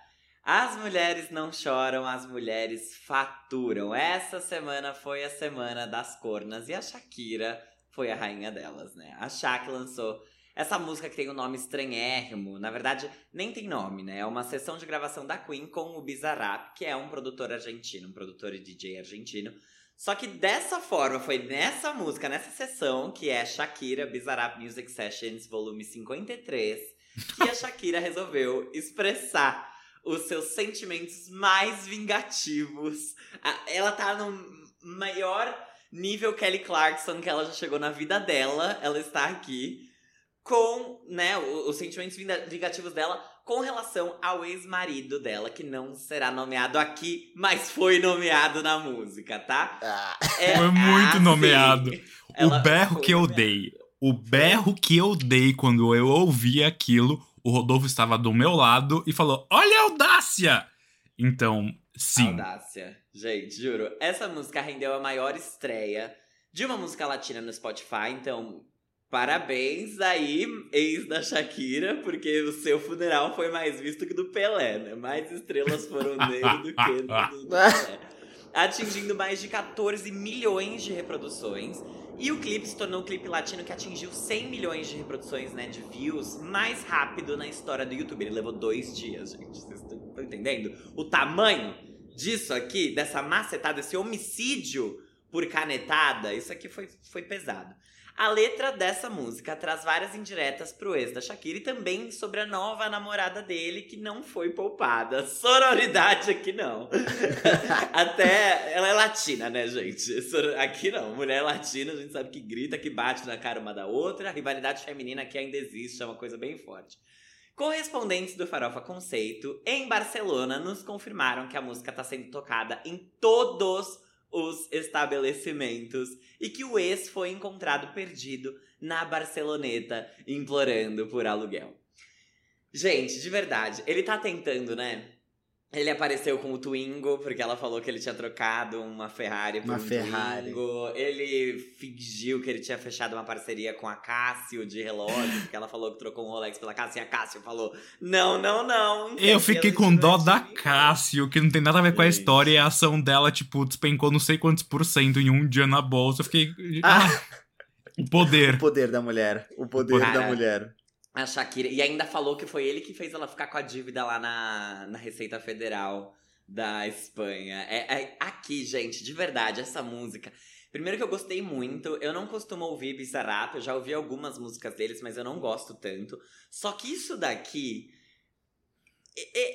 As mulheres não choram, as mulheres faturam. Essa semana foi a semana das cornas e a Shakira foi a rainha delas, né? A Shak lançou essa música que tem um nome estranhérrimo. Na verdade, nem tem nome, né? É uma sessão de gravação da Queen com o Bizarrap, que é um produtor argentino, um produtor e DJ argentino. Só que dessa forma, foi nessa música, nessa sessão, que é Shakira Bizarrap Music Sessions, volume 53, que a Shakira <laughs> resolveu expressar os seus sentimentos mais vingativos. Ela tá no maior nível Kelly Clarkson que ela já chegou na vida dela. Ela está aqui com, né, os sentimentos vingativos dela com relação ao ex-marido dela, que não será nomeado aqui, mas foi nomeado na música, tá? Ah, É Foi muito assim. nomeado. Ela o berro que eu nomeada. dei. O berro que eu dei quando eu ouvi aquilo, o Rodolfo estava do meu lado e falou: Olha a audácia! Então, sim. Audácia. Gente, juro. Essa música rendeu a maior estreia de uma música latina no Spotify. Então, parabéns aí, ex da Shakira, porque o seu funeral foi mais visto que do Pelé, né? Mais estrelas foram dele do que do, do <laughs> Pelé. Atingindo mais de 14 milhões de reproduções. E o clipe se tornou o clipe latino que atingiu 100 milhões de reproduções, né, de views, mais rápido na história do YouTube. Ele levou dois dias, gente. Vocês estão estão entendendo? O tamanho disso aqui, dessa macetada, esse homicídio por canetada, isso aqui foi, foi pesado. A letra dessa música traz várias indiretas pro ex da Shakira e também sobre a nova namorada dele que não foi poupada. <laughs> Sororidade aqui não. <laughs> Até ela é latina, né, gente? Aqui não. Mulher latina, a gente sabe que grita, que bate na cara uma da outra. A rivalidade feminina aqui ainda existe, é uma coisa bem forte. Correspondentes do Farofa Conceito em Barcelona nos confirmaram que a música está sendo tocada em todos os estabelecimentos e que o ex foi encontrado perdido na Barceloneta implorando por aluguel. Gente, de verdade, ele tá tentando, né? Ele apareceu com o Twingo, porque ela falou que ele tinha trocado uma Ferrari por uma um Ferrari. Twingo. Ele fingiu que ele tinha fechado uma parceria com a Cássio de relógio, porque ela falou que trocou um Rolex pela Cássio, e a Cássio falou: Não, não, não. Eu fiquei com dó da Cássio, que não tem nada a ver com a história, e a ação dela, tipo, despencou não sei quantos por cento em um dia na bolsa. Eu fiquei. Ah, o poder. O poder da mulher. O poder Cara, da mulher. A Shakira. E ainda falou que foi ele que fez ela ficar com a dívida lá na, na Receita Federal da Espanha. É, é- aqui, gente, de verdade, essa música. Primeiro que eu gostei muito, eu não costumo ouvir Bizarrap, eu já ouvi algumas músicas deles, mas eu não gosto tanto. Só que isso daqui.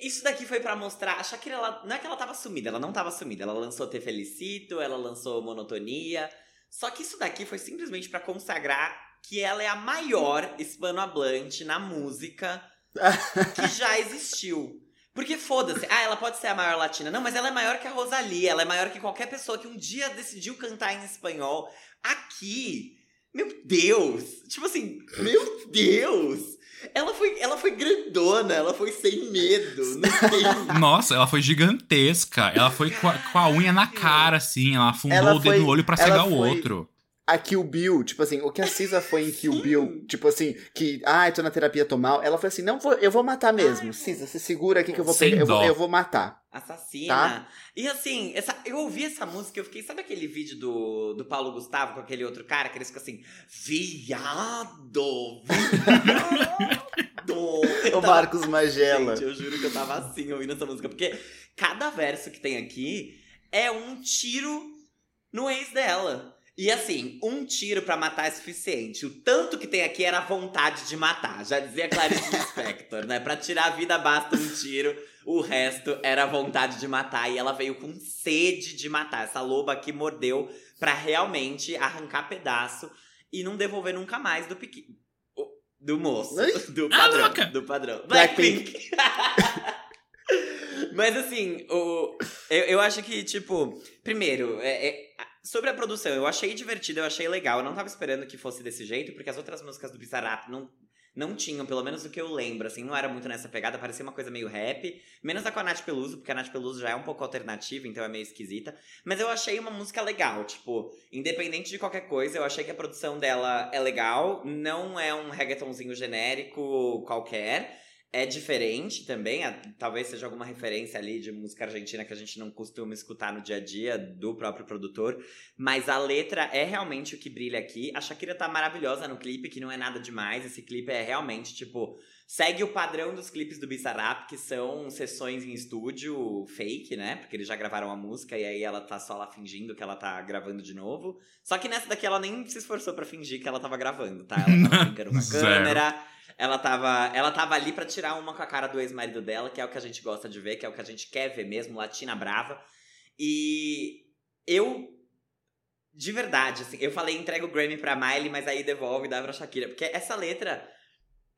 Isso daqui foi pra mostrar. A Shakira, ela, não é que ela tava sumida, ela não tava sumida. Ela lançou Te Felicito, ela lançou Monotonia. Só que isso daqui foi simplesmente pra consagrar que ela é a maior hispanohablante na música <laughs> que já existiu. Porque foda-se, ah, ela pode ser a maior latina. Não, mas ela é maior que a Rosalia, ela é maior que qualquer pessoa que um dia decidiu cantar em espanhol. Aqui, meu Deus! Tipo assim, meu Deus! Ela foi, ela foi grandona, ela foi sem medo. Não <laughs> tem Nossa, ela foi gigantesca. Ela foi com a, com a unha na cara, assim. Ela afundou Ela o dedo foi- no olho pra ela cegar o foi- outro. A Kill Bill, tipo assim, o que a Cisa foi em Kill. Bill, tipo assim, que, ai, tô na terapia, tô mal. Ela foi assim, não, vou, eu vou matar mesmo. Ai, Cisa, você segura aqui que eu vou Sem pegar, eu vou, dó. eu vou matar. Assassina. Tá. E assim, essa, eu ouvi essa música e eu fiquei. Sabe aquele vídeo do, do Paulo Gustavo com aquele outro cara que eles ficam assim: Viado! Viado! <laughs> O Marcos Magela. Gente, eu juro que eu tava assim ouvindo essa música. Porque cada verso que tem aqui é um tiro no ex dela. E assim, um tiro pra matar é suficiente. O tanto que tem aqui era a vontade de matar. Já dizia Clarice <laughs> Lispector, né? Pra tirar a vida basta um tiro. O resto era a vontade de matar. E ela veio com sede de matar. Essa loba aqui mordeu pra realmente arrancar pedaço e não devolver nunca mais do pequeno. Do moço. Do Ah, padrão. louca. do padrão. Blackpink. Blackpink. <laughs> Mas assim, o, eu, eu acho que, tipo, primeiro, é- é- sobre a produção, eu achei divertido, eu achei legal. Eu não tava esperando que fosse desse jeito, porque as outras músicas do Bizarrap não, não tinham, pelo menos do que eu lembro, assim, não era muito nessa pegada, parecia uma coisa meio rap. Menos a com a Nath Peluso, porque a Nath Peluso já é um pouco alternativa, então é meio esquisita. Mas eu achei uma música legal, tipo, independente de qualquer coisa, eu achei que a produção dela é legal, não é um reggaetonzinho genérico qualquer. É diferente também, talvez seja alguma referência ali de música argentina que a gente não costuma escutar no dia a dia do próprio produtor, mas a letra é realmente o que brilha aqui. A Shakira tá maravilhosa no clipe, que não é nada demais. Esse clipe é realmente, tipo, segue o padrão dos clipes do Bizarrap, que são sessões em estúdio fake, né? Porque eles já gravaram a música e aí ela tá só lá fingindo que ela tá gravando de novo. Só que nessa daqui ela nem se esforçou pra fingir que ela tava gravando, tá? Ela tava <laughs> brincando com a câmera. Ela tava, ela tava ali pra tirar uma com a cara do ex-marido dela, que é o que a gente gosta de ver, que é o que a gente quer ver mesmo, Latina Brava. E eu, de verdade, assim, eu falei entrega o Grammy pra Miley, mas aí devolve e dá pra Shakira. Porque essa letra.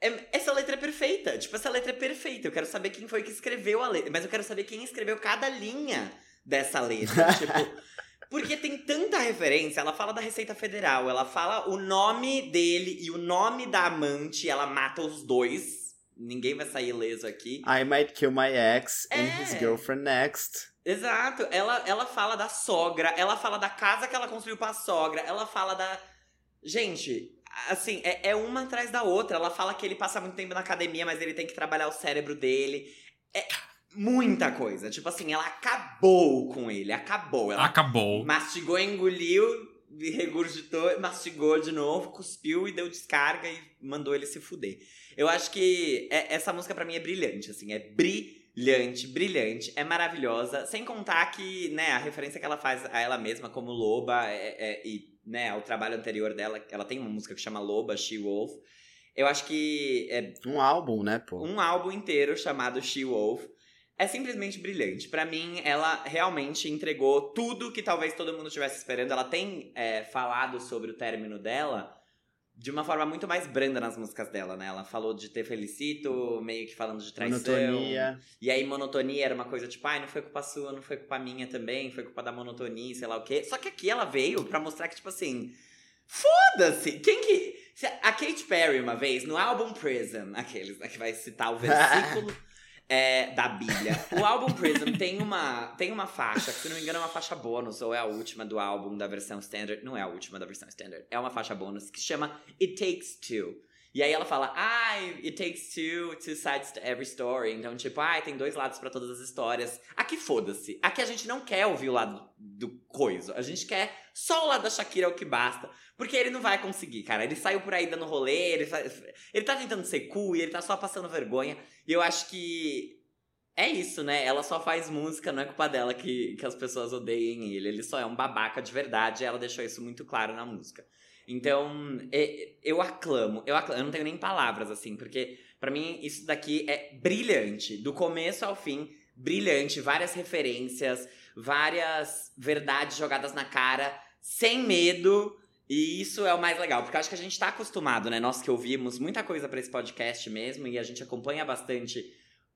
é- essa letra é perfeita. Tipo, essa letra é perfeita. Eu quero saber quem foi que escreveu a letra. Mas eu quero saber quem escreveu cada linha dessa letra. <laughs> tipo. Porque tem tanta referência. Ela fala da Receita Federal, ela fala o nome dele e o nome da amante, ela mata os dois. Ninguém vai sair ileso aqui. I might kill my ex and É. his girlfriend next. Exato. Ela, ela fala da sogra, ela fala da casa que ela construiu pra sogra, ela fala da. Gente, assim, é, é uma atrás da outra. Ela fala que ele passa muito tempo na academia, mas ele tem que trabalhar o cérebro dele. É muita coisa. Tipo assim, ela acabou com ele, acabou. Ela Acabou. mastigou, engoliu, regurgitou, mastigou de novo, cuspiu e deu descarga e mandou ele se fuder. Eu acho que é- essa música pra mim é brilhante, assim, é brilhante, brilhante, é maravilhosa. Sem contar que, né, a referência que ela faz a ela mesma como loba é- é- e né, ao trabalho anterior dela. Ela tem uma música que chama Loba, She Wolf. Eu acho que é Um álbum, né, pô? um álbum inteiro chamado She Wolf. É simplesmente brilhante. Pra mim, ela realmente entregou tudo que talvez todo mundo estivesse esperando. Ela tem é, falado sobre o término dela de uma forma muito mais branda nas músicas dela, né? Ela falou de ter felicito, meio que falando de traição. Monotonia. E aí, monotonia era uma coisa tipo, ai, não foi culpa sua, não foi culpa minha também, foi culpa da monotonia, sei lá o quê. Só que aqui ela veio pra mostrar que, tipo assim, foda-se! Quem que. A Katy Perry, uma vez, no álbum Prison, aqueles, né, que vai citar o versículo <laughs> é, da Bíblia. O álbum Prison tem uma, tem uma faixa, que se não me engano é uma faixa bônus, ou é a última do álbum da versão standard. Não é a última da versão standard, é uma faixa bônus que chama It Takes Two. E aí ela fala, ai, it takes two, two sides to every story. Então, tipo, ai, tem dois lados pra todas as histórias. Aqui foda-se. Aqui a gente não quer ouvir o lado do coisa. A gente quer só o lado da Shakira é o que basta. Porque ele não vai conseguir, cara. Ele saiu por aí dando rolê, ele, ele tá tentando ser cool e ele tá só passando vergonha. E eu acho que é isso, né? Ela só faz música, não é culpa dela que, que as pessoas odeiem ele. Ele só é um babaca de verdade. Ela deixou isso muito claro na música. Então, eu aclamo, eu aclamo, eu não tenho nem palavras assim, porque pra mim isso daqui é brilhante, do começo ao fim, brilhante, várias referências, várias verdades jogadas na cara, sem medo, e isso é o mais legal, porque acho que a gente tá acostumado, né, nós que ouvimos muita coisa pra esse podcast mesmo, e a gente acompanha bastante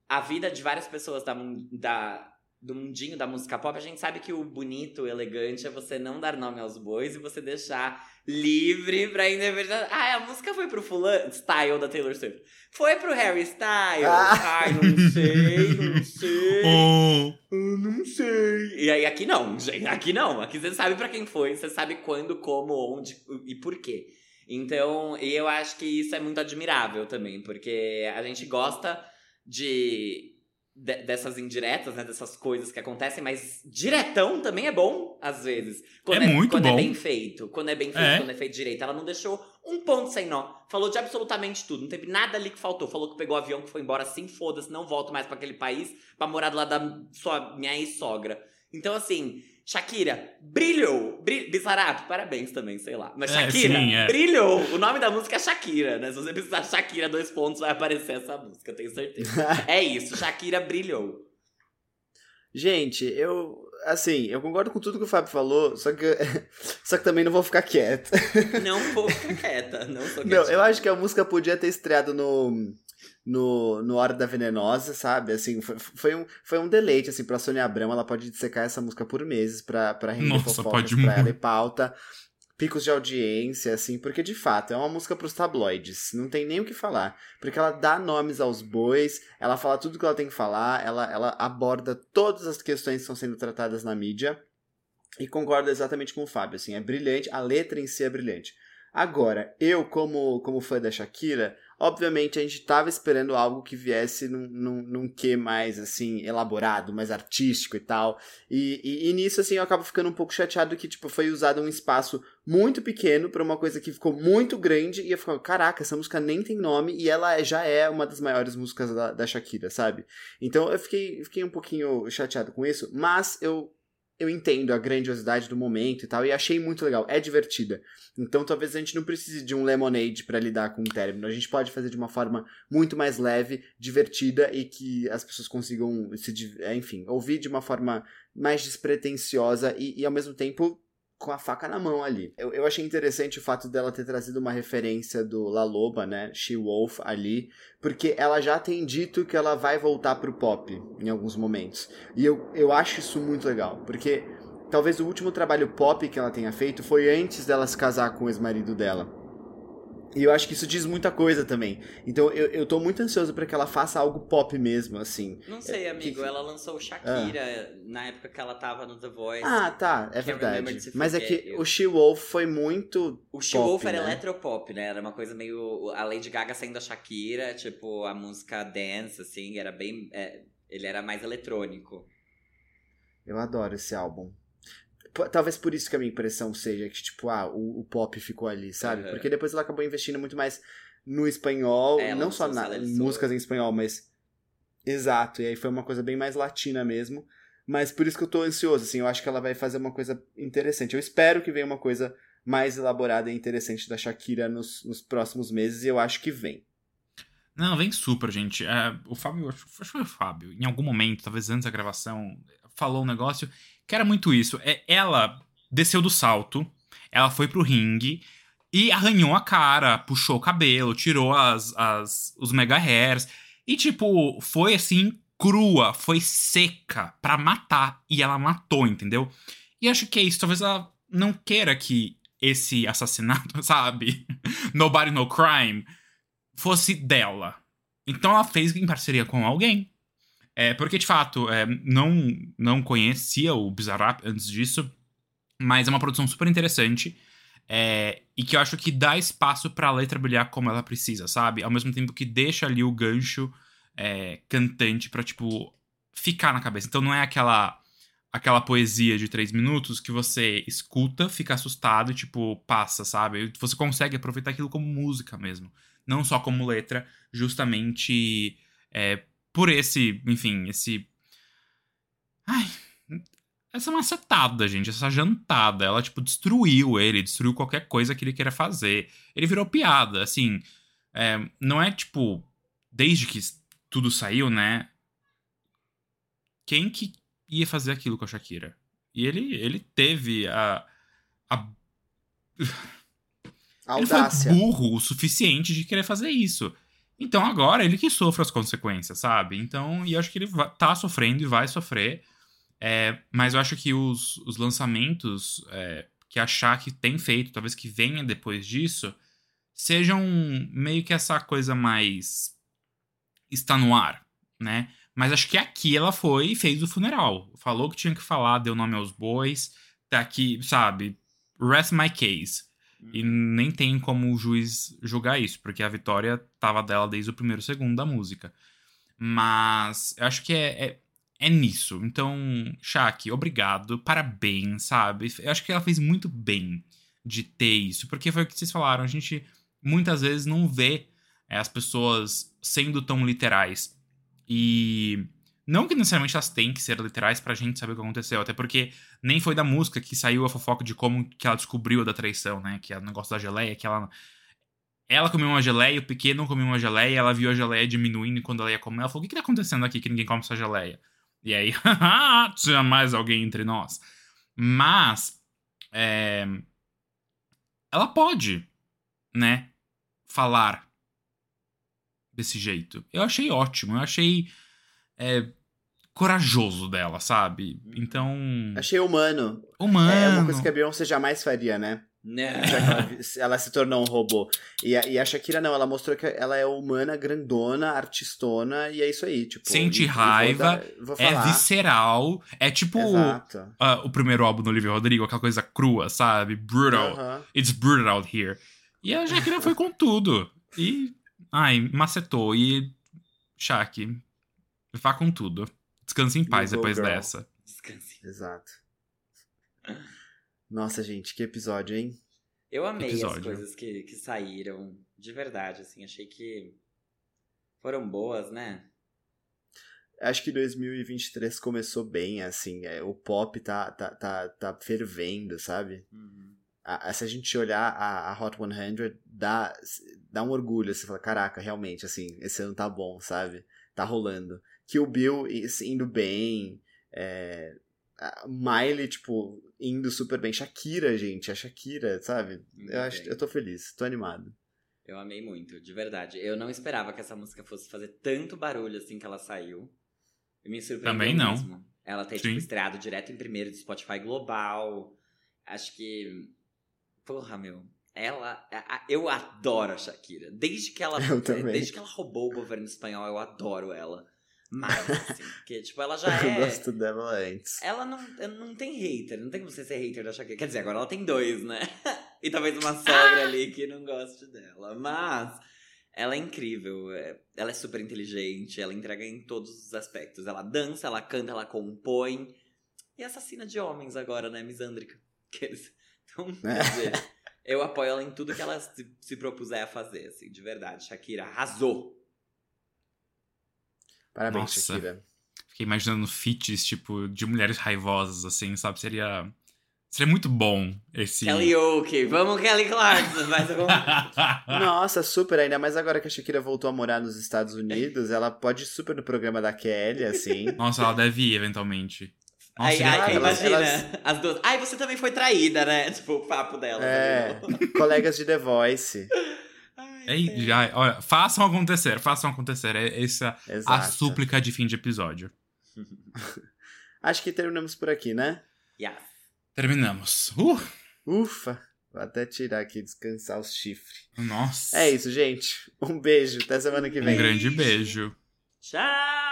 a vida de várias pessoas da, da- do mundinho da música pop, a gente sabe que o bonito, o elegante é você não dar nome aos bois e você deixar livre pra interpretar. Ah, a música foi pro fulano, Style da Taylor Swift. Foi pro Harry Styles. Ah. Ai, não sei, não sei. <laughs> Oh, Eu não sei. E aí aqui não, gente, aqui não. Aqui você sabe pra quem foi, você sabe quando, como, onde e por quê. Então, e eu acho que isso é muito admirável também, porque a gente gosta de, de- dessas indiretas, né, dessas coisas que acontecem, mas diretão também é bom às vezes. Quando É muito quando bom. é bem feito, quando é bem feito, É. quando é feito direito. Ela não deixou um ponto sem nó. Falou de absolutamente tudo. Não teve nada ali que faltou. Falou que pegou o avião, que foi embora assim, foda-se, não volto mais pra aquele país pra morar do lado da sua, minha ex-sogra. Então, assim, Shakira, brilhou. Bri Bizarrap, parabéns também, sei lá. Mas É, Shakira, sim, é. brilhou. O nome da música é Shakira, né? Se você precisar Shakira, dois pontos, vai aparecer essa música, eu tenho certeza. <laughs> é isso, Shakira brilhou. Gente, eu. Assim, eu concordo com tudo que o Fábio falou, só que. <laughs> só que também não vou ficar quieto. Não vou ficar <laughs> quieta, não sou Não, quietinha. eu acho que a música podia ter estreado no. No, no Hora da Venenosa, sabe? Assim, foi, foi, um, foi um deleite, assim, pra Sônia Abrão. Ela pode dissecar essa música por meses pra, pra render Nossa, fofocas pode pra muito. ela e pauta. Picos de audiência, assim, porque de fato é uma música pros tabloides. Não tem nem o que falar. Porque ela dá nomes aos bois, ela fala tudo que ela tem que falar, ela, ela aborda todas as questões que estão sendo tratadas na mídia. E concordo exatamente com o Fábio, assim, é brilhante, a letra em si é brilhante. Agora, eu, como, como fã da Shakira, obviamente a gente tava esperando algo que viesse num, num, num quê mais, assim, elaborado, mais artístico e tal. E, e, e nisso, assim, eu acabo ficando um pouco chateado que, tipo, foi usado um espaço muito pequeno pra uma coisa que ficou muito grande e eu fico, caraca, essa música nem tem nome e ela já é uma das maiores músicas da, da Shakira, sabe? Então eu fiquei, fiquei um pouquinho chateado com isso, mas eu eu entendo a grandiosidade do momento e tal, e achei muito legal, é divertida. Então talvez a gente não precise de um lemonade pra lidar com o término, a gente pode fazer de uma forma muito mais leve, divertida e que as pessoas consigam se, enfim, ouvir de uma forma mais despretensiosa e, e ao mesmo tempo com a faca na mão ali. Eu, eu achei interessante o fato dela ter trazido uma referência do La Loba, né, She Wolf ali, porque ela já tem dito que ela vai voltar pro pop em alguns momentos. E eu, eu acho isso muito legal, porque talvez o último trabalho pop que ela tenha feito foi antes dela se casar com o ex-marido dela. E eu acho que isso diz muita coisa também. Então eu, eu tô muito ansioso pra que ela faça algo pop mesmo, assim. Não sei, É, amigo. que- Ela lançou Shakira na época que ela tava no The Voice. Ah, tá, é verdade. Mas é que o She Wolf foi muito. o She Wolf era né? eletropop, né? Era uma coisa meio. A Lady Gaga saindo da Shakira, tipo, a música dance, assim, era bem. é, ele era mais eletrônico. Eu adoro esse álbum. Talvez por isso que a minha impressão seja que, tipo, ah, o, o pop ficou ali, sabe? Aham. Porque depois ela acabou investindo muito mais no espanhol, É, não só na, músicas em espanhol, mas. Exato, e aí foi uma coisa bem mais latina mesmo. Mas por isso que eu tô ansioso, assim, eu acho que ela vai fazer uma coisa interessante. Eu espero que venha uma coisa mais elaborada e interessante da Shakira nos, nos próximos meses, e eu acho que vem. Não, vem super, gente. É, o Fábio, acho que foi o Fábio, em algum momento, talvez antes da gravação, falou um negócio que era muito isso. É, ela desceu do salto, ela foi pro ringue e arranhou a cara, puxou o cabelo, tirou as, as, os mega hairs. E, tipo, foi assim, crua, foi seca pra matar. E ela matou, entendeu? E acho que é isso. Talvez ela não queira que esse <laughs> assassinato, sabe? Nobody No Crime fosse dela. Então ela fez em parceria com alguém. É, porque, de fato, é, não, não conhecia o Bizarrap antes disso, mas é uma produção super interessante. É, e que eu acho que dá espaço para a letra brilhar como ela precisa, sabe? Ao mesmo tempo que deixa ali o gancho é, cantante pra, tipo, ficar na cabeça. Então não é aquela aquela poesia de três minutos que você escuta, fica assustado e, tipo, passa, sabe? Você consegue aproveitar aquilo como música mesmo não só como letra, justamente é, por esse, enfim, esse. Ai. Essa macetada, gente, essa jantada, ela, tipo, destruiu ele, destruiu qualquer coisa que ele queira fazer. Ele virou piada, assim. É, não é tipo, desde que tudo saiu, né? Quem que ia fazer aquilo com a Shakira? E ele, ele teve a. a Audácia. <sighs> Ele foi burro o suficiente de querer fazer isso. Então agora ele que sofre as consequências, sabe? Então, e acho que ele tá sofrendo e vai sofrer. É, mas eu acho que os, os lançamentos é, que a Shaq tem feito, talvez que venha depois disso, sejam meio que essa coisa mais. está no ar, né? Mas acho que aqui ela foi e fez o funeral. Falou que tinha que falar, deu nome aos bois. Tá aqui, sabe? Rest my case. E nem tem como o juiz julgar isso, porque a vitória tava dela desde o primeiro segundo da música. Mas eu acho que é, é, é nisso. Então, Shaq, obrigado, parabéns, sabe? Eu acho que ela fez muito bem de ter isso, porque foi o que vocês falaram, a gente muitas vezes não vê é, as pessoas sendo tão literais. E não que necessariamente elas têm que ser literais pra gente saber o que aconteceu, até porque nem foi da música que saiu a fofoca de como que ela descobriu da traição, né? Que é o negócio da geleia, que ela. Ela comeu uma geleia, o pequeno comeu uma geleia, ela viu a geleia diminuindo e quando ela ia comer, ela falou: O que, que tá acontecendo aqui que ninguém come essa geleia? E aí, <laughs> tinha mais alguém entre nós. Mas. É... Ela pode, né? Falar desse jeito. Eu achei ótimo, eu achei é, corajoso dela, sabe? Então. Achei humano. Humano. É uma coisa que a Beyoncé jamais faria, né? Não. Ela, ela, se tornou um robô. E a, e a, Shakira não, ela mostrou que ela é humana, grandona, artistona, e é isso aí. Tipo, Sente e, raiva, e vou dar, vou é visceral. É tipo uh, o primeiro álbum do Olivia Rodrigo, aquela coisa crua, sabe? Brutal. Uh -huh. It's brutal out here. E a Shakira foi com tudo. E. Ai, macetou. E. Shaq, Vá com tudo. Descanse em paz depois girl. dessa. Descanse. Exato. Nossa, gente, que episódio, hein? Eu amei episódio. as coisas que, que saíram. De verdade, assim. Achei que foram boas, né? Acho que 2023 começou bem, assim. É, o pop tá, tá, tá, tá fervendo, sabe? Uhum. A, se a gente olhar a, a Hot 100, dá, dá um orgulho. Você fala, caraca, realmente, assim, esse ano tá bom, sabe? Tá rolando que o Bill indo bem, é, Miley, tipo, indo super bem. Shakira, gente, a Shakira, sabe? eu, acho, eu tô feliz, tô animado. Eu amei muito, de verdade. Eu não esperava que essa música fosse fazer tanto barulho assim que ela saiu. Me surpreendeu Também não. mesmo. Ela ter, tipo, estreado direto em primeiro do Spotify Global. Acho que... Porra, meu. Ela... Eu adoro a Shakira. Desde que ela... <laughs> Desde que ela roubou o governo espanhol, eu adoro ela mais, <laughs> assim. Porque, tipo, ela já é. Eu gosto dela antes. Ela não, não tem hater, não tem como você ser hater da Shakira. Quer dizer, agora ela tem dois, né? <laughs> e talvez uma <laughs> sogra ali que não goste dela. Mas ela é incrível. É, ela é super inteligente, ela entrega em todos os aspectos. Ela dança, ela canta, ela compõe. E assassina de homens agora, né? Misândrica. Então, quer dizer, eu apoio ela em tudo que ela se, se propuser a fazer, assim, de verdade. Shakira arrasou. Parabéns, Nossa. Shakira. Fiquei imaginando feats, tipo, de mulheres raivosas, assim, sabe? Seria. Seria muito bom esse. Kelly Oak, vamos Kelly Clarkson, faz algum... <laughs> Nossa, super, ainda mais agora que a Shakira voltou a morar nos Estados Unidos, ela pode ir super no programa da Kelly, assim. <laughs> Nossa, ela deve ir eventualmente. Nossa, Ai, ai, elas- imagina, elas- as duas. Ai, você também foi traída, né? Tipo, o papo dela. É, colegas de The Voice. <laughs> Ai, É, já, olha, façam acontecer, façam acontecer. É essa a Exato. súplica de fim de episódio. <laughs> Acho que terminamos por aqui, né? yes. Terminamos. Uh, Ufa, vou até tirar aqui, descansar os chifres. nossa. É isso, gente. Um beijo, até semana que Um vem. grande beijo. Tchau!